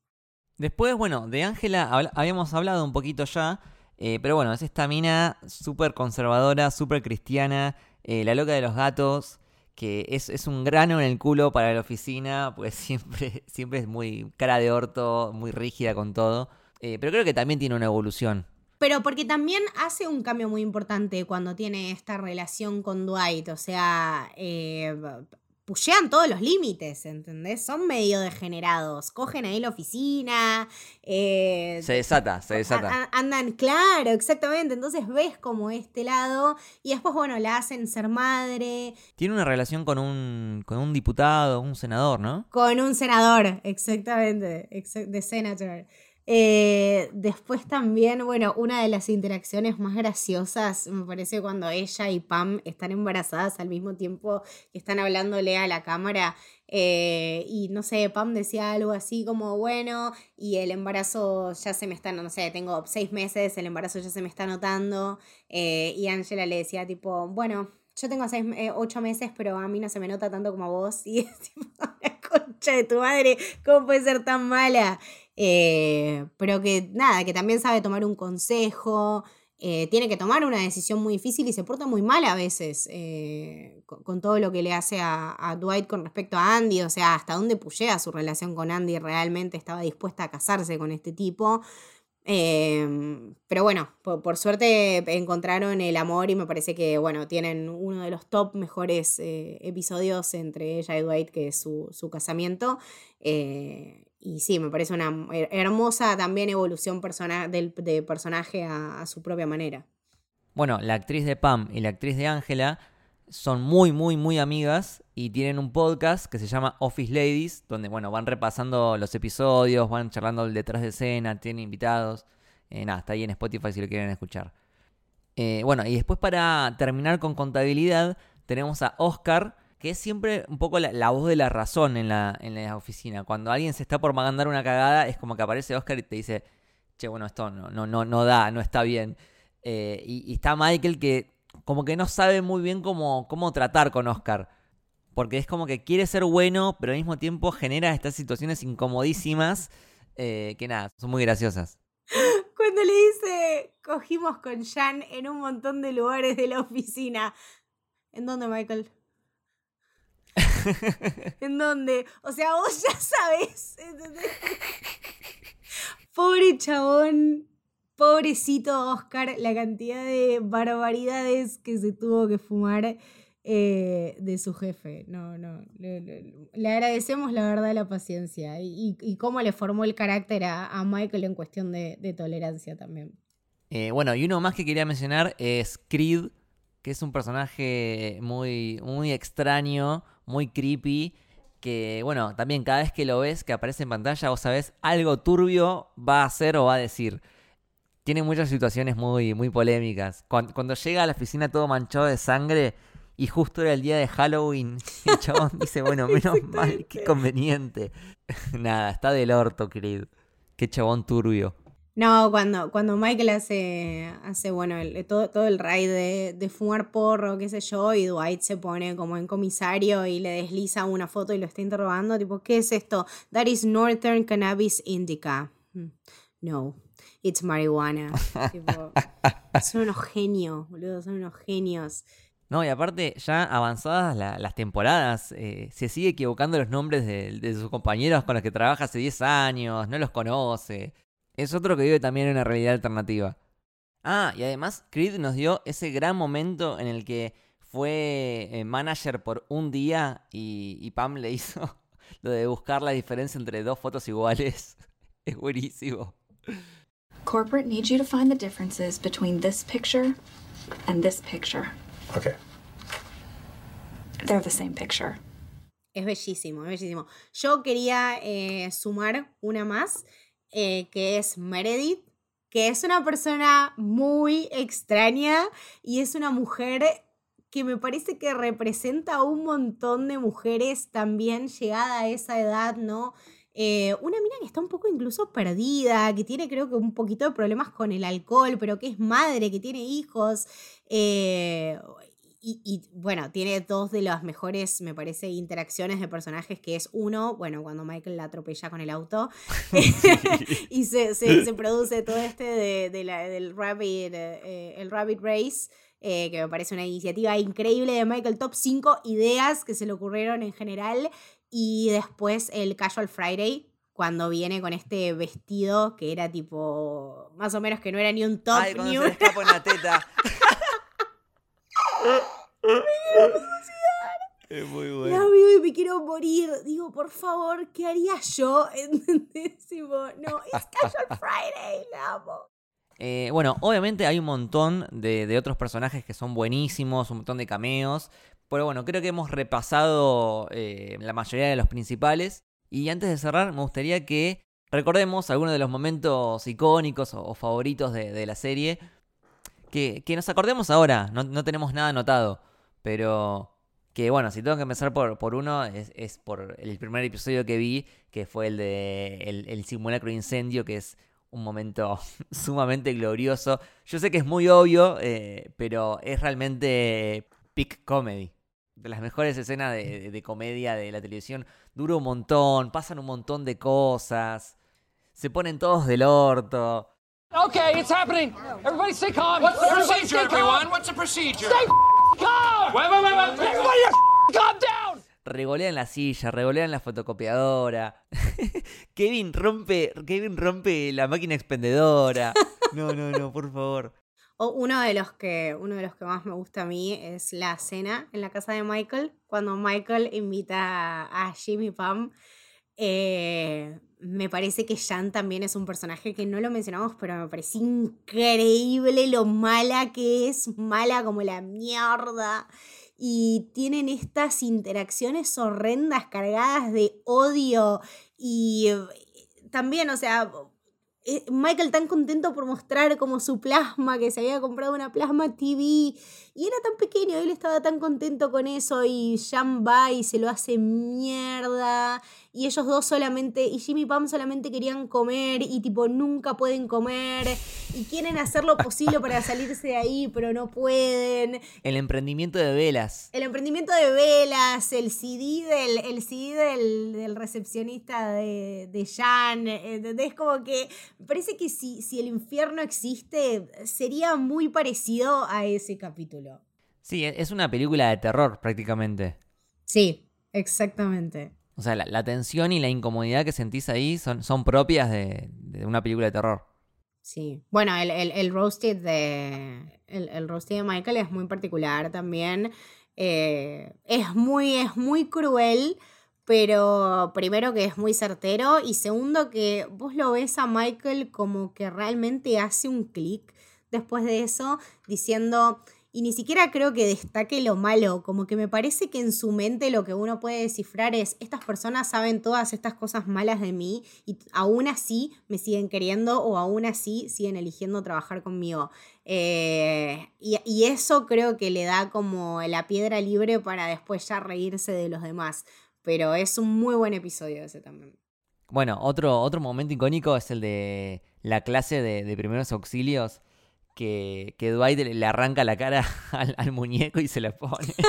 Después, bueno, de Ángela habíamos hablado un poquito ya, eh, pero bueno, es esta mina súper conservadora, súper cristiana, eh, la loca de los gatos, que es, es un grano en el culo para la oficina, pues siempre, siempre es muy cara de orto, muy rígida con todo, eh, pero creo que también tiene una evolución. Pero porque también hace un cambio muy importante cuando tiene esta relación con Dwight. O sea, eh, pushean todos los límites, ¿entendés? Son medio degenerados. Cogen ahí la oficina. eh, Se desata, se desata. Andan, claro, exactamente. Entonces ves como este lado. Y después, bueno, la hacen ser madre. Tiene una relación con un, con un diputado, un senador, ¿no? Con un senador, exactamente, exa- de senator. Eh, después también, bueno, una de las interacciones más graciosas me parece cuando ella y Pam están embarazadas al mismo tiempo que están hablándole a la cámara. eh, y no sé, Pam decía algo así como, bueno, y el embarazo ya se me está, no sé, tengo seis meses, el embarazo ya se me está notando. eh, y Angela le decía tipo, bueno, yo tengo seis, ocho meses, pero a mí no se me nota tanto como a vos. Y es tipo, la concha de tu madre, ¿cómo puede ser tan mala? Eh, pero que nada, que también sabe tomar un consejo, eh, tiene que tomar una decisión muy difícil y se porta muy mal a veces eh, con, todo lo que le hace a, Dwight con respecto a Andy, o sea, hasta dónde pullea su relación con Andy, realmente estaba dispuesta a casarse con este tipo. Eh, pero bueno, por, por suerte encontraron el amor y me parece que, bueno, tienen uno de los top mejores episodios entre ella y Dwight, que es su, su casamiento. Eh, y sí, me parece una her- hermosa también evolución persona del, de personaje a, su propia manera. Bueno, la actriz de Pam y la actriz de Ángela son muy, muy, muy amigas y tienen un podcast que se llama Office Ladies, donde, bueno, van repasando los episodios, van charlando detrás de escena, tienen invitados. Eh, nada, está ahí en Spotify si lo quieren escuchar. Eh, bueno, y después para terminar con contabilidad, tenemos a Oscar, que es siempre un poco la, voz de la razón en la, en la oficina. Cuando alguien se está por mandar una cagada, es como que aparece Oscar y te dice, che, bueno, esto no, no, no, no da, no está bien. Eh, y, y está Michael que como que no sabe muy bien cómo, cómo tratar con Oscar. Porque es como que quiere ser bueno, pero al mismo tiempo genera estas situaciones incomodísimas eh, que nada, son muy graciosas. Cuando le dice, cogimos con Jan en un montón de lugares de la oficina. ¿En dónde, Michael? ¿En dónde? O sea, vos ya sabés. ¿entendés? Pobre chabón. Pobrecito Oscar, la cantidad de barbaridades que se tuvo que fumar. eh, de su jefe. No, no. Le, le- le agradecemos la verdad la paciencia y, y- y cómo le formó el carácter a, a Michael en cuestión de, de tolerancia también. Eh, bueno, y uno más que quería mencionar es Creed, que es un personaje muy, muy extraño, muy creepy, que bueno, también cada vez que lo ves, que aparece en pantalla, vos sabés algo turbio va a hacer o va a decir. Tiene muchas situaciones muy, muy polémicas. Cuando, cuando llega a la oficina todo manchado de sangre y justo era el día de Halloween, el chabón dice, bueno, menos mal, qué conveniente. Nada, está del orto, Creed. Qué chabón turbio. No, cuando, cuando Michael hace, hace bueno, el- todo, todo el raid de, de fumar porro, qué sé yo, y Dwight se pone como en comisario y le desliza una foto y lo está interrogando, tipo, ¿qué es esto? That is Northern Cannabis Indica. Hmm, No, it's marijuana. Tipo, son unos genios, boludo, son unos genios. No, y aparte, ya avanzadas la- las temporadas, eh, se sigue equivocando los nombres de, de sus compañeros con los que trabaja hace 10 años, no los conoce. Es otro que vive también en una realidad alternativa. Ah, y además, Creed nos dio ese gran momento en el que fue eh, manager por un día y, y Pam le hizo lo de buscar la diferencia entre dos fotos iguales. Es buenísimo. Corporate needs you to find the differences between this picture and this picture. Okay. They're the same picture. Es bellísimo, es bellísimo. Yo quería eh, sumar una más, eh, que es Meredith, que es una persona muy extraña y es una mujer que me parece que representa a un montón de mujeres también llegada a esa edad, ¿no? Eh, una mina que está un poco incluso perdida, que tiene creo que un poquito de problemas con el alcohol, pero que es madre, que tiene hijos. eh, y, y, bueno, tiene dos de las mejores, me parece, interacciones de personajes, que es uno, bueno, cuando Michael la atropella con el auto y se, se- se produce todo este de, de la- del Rabbit, eh, el Rabbit Race, eh, que me parece una iniciativa increíble de Michael, top 5 ideas que se le ocurrieron en general, y después el Casual Friday, cuando viene con este vestido que era tipo, más o menos que no era ni un top Ay, ni se un- le escapa una teta. Es muy La bueno. veo y me quiero morir. Digo, por favor, ¿qué haría yo? ¿Entendés? Tipo, no, es Casual Friday, la amo. Eh, bueno, obviamente hay un montón de, de otros personajes que son buenísimos, un montón de cameos. Pero bueno, creo que hemos repasado eh, la mayoría de los principales. Y antes de cerrar, me gustaría que recordemos algunos de los momentos icónicos o, o favoritos de, de la serie. Que, que nos acordemos ahora, no, no tenemos nada anotado. Pero que bueno, si tengo que empezar por, por uno, es, es por el primer episodio que vi, que fue el de el, el simulacro de incendio, que es un momento sumamente glorioso. Yo sé que es muy obvio, eh, pero es realmente peak comedy. De las mejores escenas de, de- de comedia de la televisión. Dura un montón, pasan un montón de cosas. Se ponen todos del orto. Okay, it's happening. Everybody stay calm. What's the procedure, everyone? What's the procedure? Stay down. Regolean la silla, regolean la fotocopiadora. Kevin rompe, Kevin rompe la máquina expendedora. No, no, no, por favor. O uno de los que uno de los que más me gusta a mí es la cena en la casa de Michael cuando Michael invita a Jimmy Pam eh, me parece que Jan también es un personaje que no lo mencionamos pero me parece increíble lo mala que es mala como la mierda. Y tienen estas interacciones horrendas cargadas de odio y eh, también o sea eh, Michael tan contento por mostrar como su plasma, que se había comprado una plasma TV y era tan pequeño, él estaba tan contento con eso y Jan va y se lo hace mierda y ellos dos solamente, y Jimmy y Pam solamente querían comer y tipo nunca pueden comer y quieren hacer lo posible para salirse de ahí, pero no pueden. El emprendimiento de velas. El emprendimiento de velas, el CD del, el CD del, del recepcionista de, de Jan. ¿entendés? Como que parece que si, si el infierno existe, sería muy parecido a ese capítulo. Sí, e- es una película de terror prácticamente. Sí, exactamente. O sea, la, la tensión y la incomodidad que sentís ahí son, son propias de, de una película de terror. Sí. Bueno, el, el, el roasted de. El, el roasted de Michael es muy particular también. Eh, es, muy, es muy cruel, pero primero que es muy certero y segundo que vos lo ves a Michael como que realmente hace un clic después de eso, diciendo, y ni siquiera creo que destaque lo malo, como que me parece que en su mente lo que uno puede descifrar es, estas personas saben todas estas cosas malas de mí y aún así me siguen queriendo o aún así siguen eligiendo trabajar conmigo. Eh, y, eso creo que le da como la piedra libre para después ya reírse de los demás. Pero es un muy buen episodio ese también. Bueno, otro, otro momento icónico es el de la clase de primeros auxilios que, que Dwight le arranca la cara al, al muñeco y se la pone.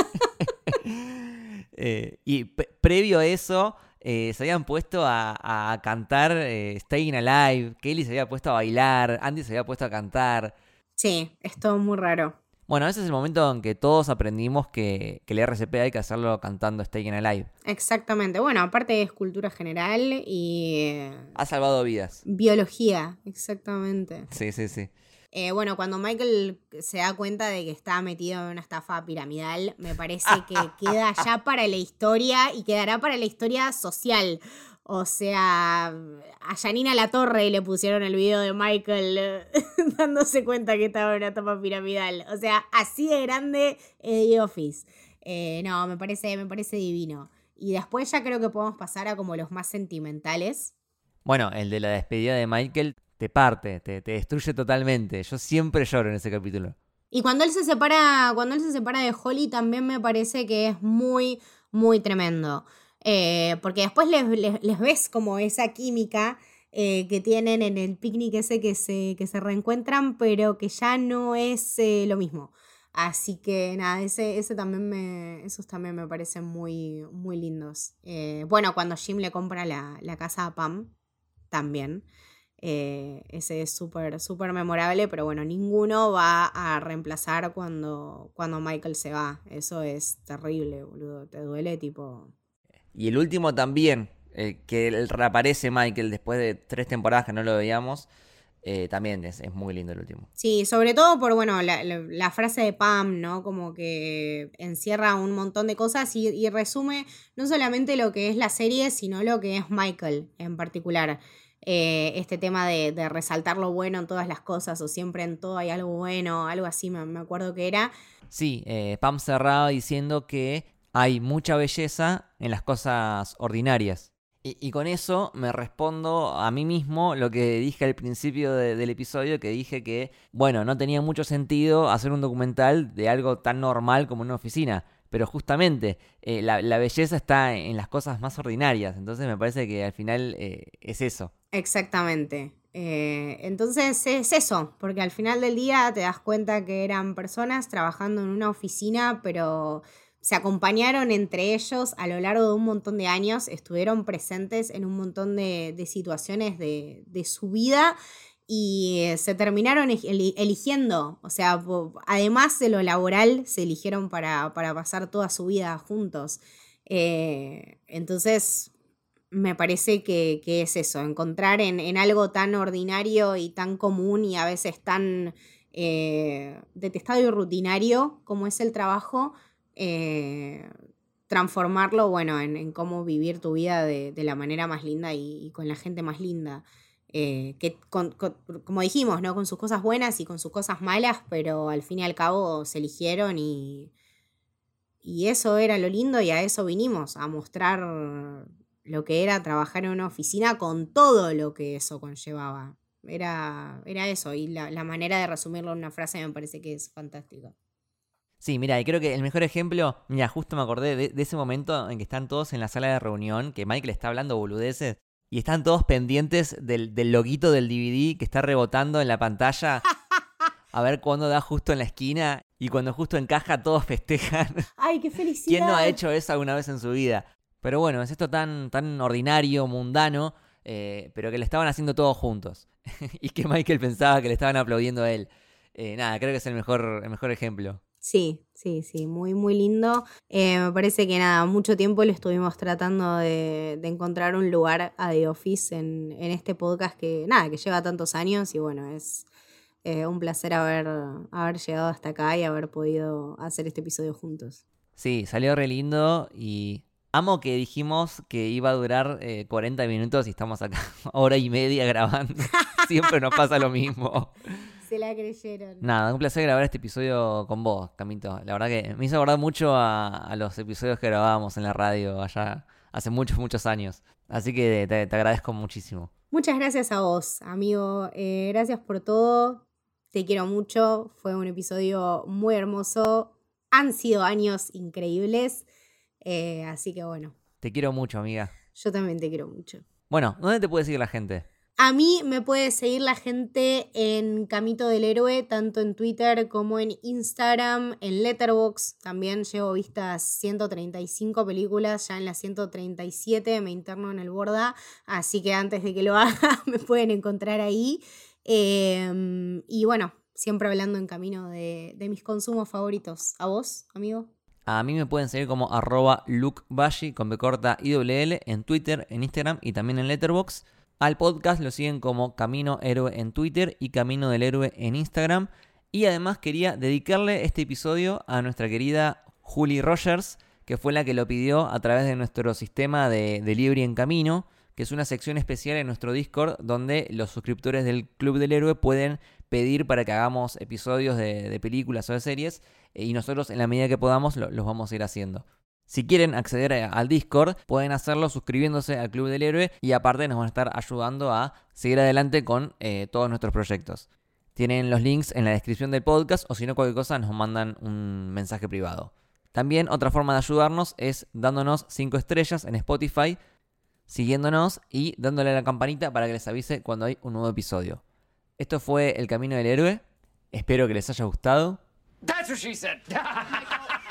Eh, y pre- previo a eso, eh, se habían puesto a, a cantar eh, Staying Alive, Kelly se había puesto a bailar, Andy se había puesto a cantar. Sí, es todo muy raro. Bueno, ese es el momento en que todos aprendimos que, que el RCP hay que hacerlo cantando Staying Alive. Exactamente. Bueno, aparte es cultura general y Ha salvado vidas. biología, exactamente. Sí, sí, sí. Eh, bueno, cuando Michael se da cuenta de que está metido en una estafa piramidal, me parece que queda ya para la historia y quedará para la historia social. O sea, a Janina La Torre le pusieron el video de Michael eh, dándose cuenta que estaba en una estafa piramidal. O sea, así de grande es The Office. Eh, no, me parece, me parece divino. Y después ya creo que podemos pasar a como los más sentimentales. Bueno, el de la despedida de Michael te parte, te, te destruye totalmente. Yo siempre lloro en ese capítulo. Y cuando él se separa, cuando él se separa de Holly, también me parece que es muy, muy tremendo. Eh, porque después les, les- ves como esa química eh, que tienen en el picnic ese que se, que se reencuentran, pero que ya no es eh, lo mismo. Así que nada, ese, ese también me, esos también me parecen muy, muy lindos. Bueno, cuando Jim le compra la, la casa a Pam, también. Eh, ese es súper, súper memorable, pero bueno, ninguno va a reemplazar cuando, cuando Michael se va. Eso es terrible, boludo. Te duele tipo... Y el último también, eh, que reaparece Michael después de tres temporadas que no lo veíamos, eh, también es, es muy lindo el último. Sí, sobre todo por, bueno, la, la- la frase de Pam, ¿no? Como que encierra un montón de cosas y, y resume no solamente lo que es la serie, sino lo que es Michael en particular. Eh, este tema de, resaltar lo bueno en todas las cosas o siempre en todo hay algo bueno, algo así me, me acuerdo que era. Sí, eh, Pam cerraba diciendo que hay mucha belleza en las cosas ordinarias. Y, con eso me respondo a mí mismo lo que dije al principio de- del episodio, que dije que, bueno, no tenía mucho sentido hacer un documental de algo tan normal como una oficina. Pero justamente eh, la, belleza está en las cosas más ordinarias. Entonces me parece que al final es eso. Exactamente. Eh, entonces es eso, porque al final del día te das cuenta que eran personas trabajando en una oficina, pero se acompañaron entre ellos a lo largo de un montón de años, estuvieron presentes en un montón de, de situaciones de, de su vida y eh, se terminaron eli- eligiendo, o sea, además de lo laboral, se eligieron para, para pasar toda su vida juntos. Eh, entonces, me parece que, que es eso, encontrar en, en algo tan ordinario y tan común y a veces tan eh, detestado y rutinario como es el trabajo, eh, transformarlo, bueno, en, en cómo vivir tu vida de, de la manera más linda y, con la gente más linda. Eh, que con- con- como dijimos, ¿no? Con sus cosas buenas y con sus cosas malas, pero al fin y al cabo se eligieron y, y eso era lo lindo y a eso vinimos, a mostrar lo que era trabajar en una oficina con todo lo que eso conllevaba. Era, era eso, y la, la manera de resumirlo en una frase me parece que es fantástica. Sí, mira, y creo que el mejor ejemplo, mira, justo me acordé de, de ese momento en que están todos en la sala de reunión, que Michael está hablando boludeces, y están todos pendientes del, del loguito del DVD que está rebotando en la pantalla, a ver cuándo da justo en la esquina, y cuando justo encaja todos festejan. ¡Ay, qué felicidad! ¿Quién no ha hecho eso alguna vez en su vida? Pero bueno, es esto tan, tan ordinario, mundano, eh, pero que le estaban haciendo todos juntos. y que Michael pensaba que le estaban aplaudiendo a él. Eh, nada, creo que es el mejor, el mejor ejemplo. Sí, sí, sí, muy, muy lindo. Eh, me parece que nada, mucho tiempo le estuvimos tratando de, de encontrar un lugar a The Office en, en este podcast que, nada, que lleva tantos años y bueno, es eh, un placer haber, haber llegado hasta acá y haber podido hacer este episodio juntos. Sí, salió re lindo y amo que dijimos que iba a durar eh, 40 minutos y estamos acá hora y media grabando. Siempre nos pasa lo mismo. Se la creyeron. Nada, un placer grabar este episodio con vos, Camito. La verdad que me hizo acordar mucho a, a los episodios que grabábamos en la radio allá hace muchos, muchos años. Así que te, te agradezco muchísimo. Muchas gracias a vos, amigo. Eh, gracias por todo. Te quiero mucho. Fue un episodio muy hermoso. Han sido años increíbles. Eh, así que bueno, Te quiero mucho, amiga. yo también te quiero mucho. Bueno, ¿dónde te puede seguir la gente? A mí me puede seguir la gente en Camito del Héroe, tanto en Twitter como en Instagram, en Letterboxd. También llevo vistas 135 películas, ya en las 137 me interno en el borda, así que antes de que lo haga me pueden encontrar ahí. Eh, y bueno, siempre hablando en camino de, de mis consumos favoritos. ¿A vos, amigo? A mí me pueden seguir como arroba lukebashi con B corta y doble L en Twitter, en Instagram y también en Letterboxd. Al podcast lo siguen como Camino Héroe en Twitter y Camino del Héroe en Instagram. Y además quería dedicarle este episodio a nuestra querida Julie Rogers, que fue la que lo pidió a través de nuestro sistema de delivery en camino, que es una sección especial en nuestro Discord donde los suscriptores del Club del Héroe pueden pedir para que hagamos episodios de, películas o de series y nosotros en la medida que podamos lo- los vamos a ir haciendo. Si quieren acceder al Discord, pueden hacerlo suscribiéndose al Club del Héroe y aparte nos van a estar ayudando a seguir adelante con eh, todos nuestros proyectos. Tienen los links en la descripción del podcast o si no cualquier cosa nos mandan un mensaje privado. También otra forma de ayudarnos es dándonos 5 estrellas en Spotify, siguiéndonos y dándole a la campanita para que les avise cuando hay un nuevo episodio. Esto fue El Camino del Héroe. Espero que les haya gustado. That's what she said.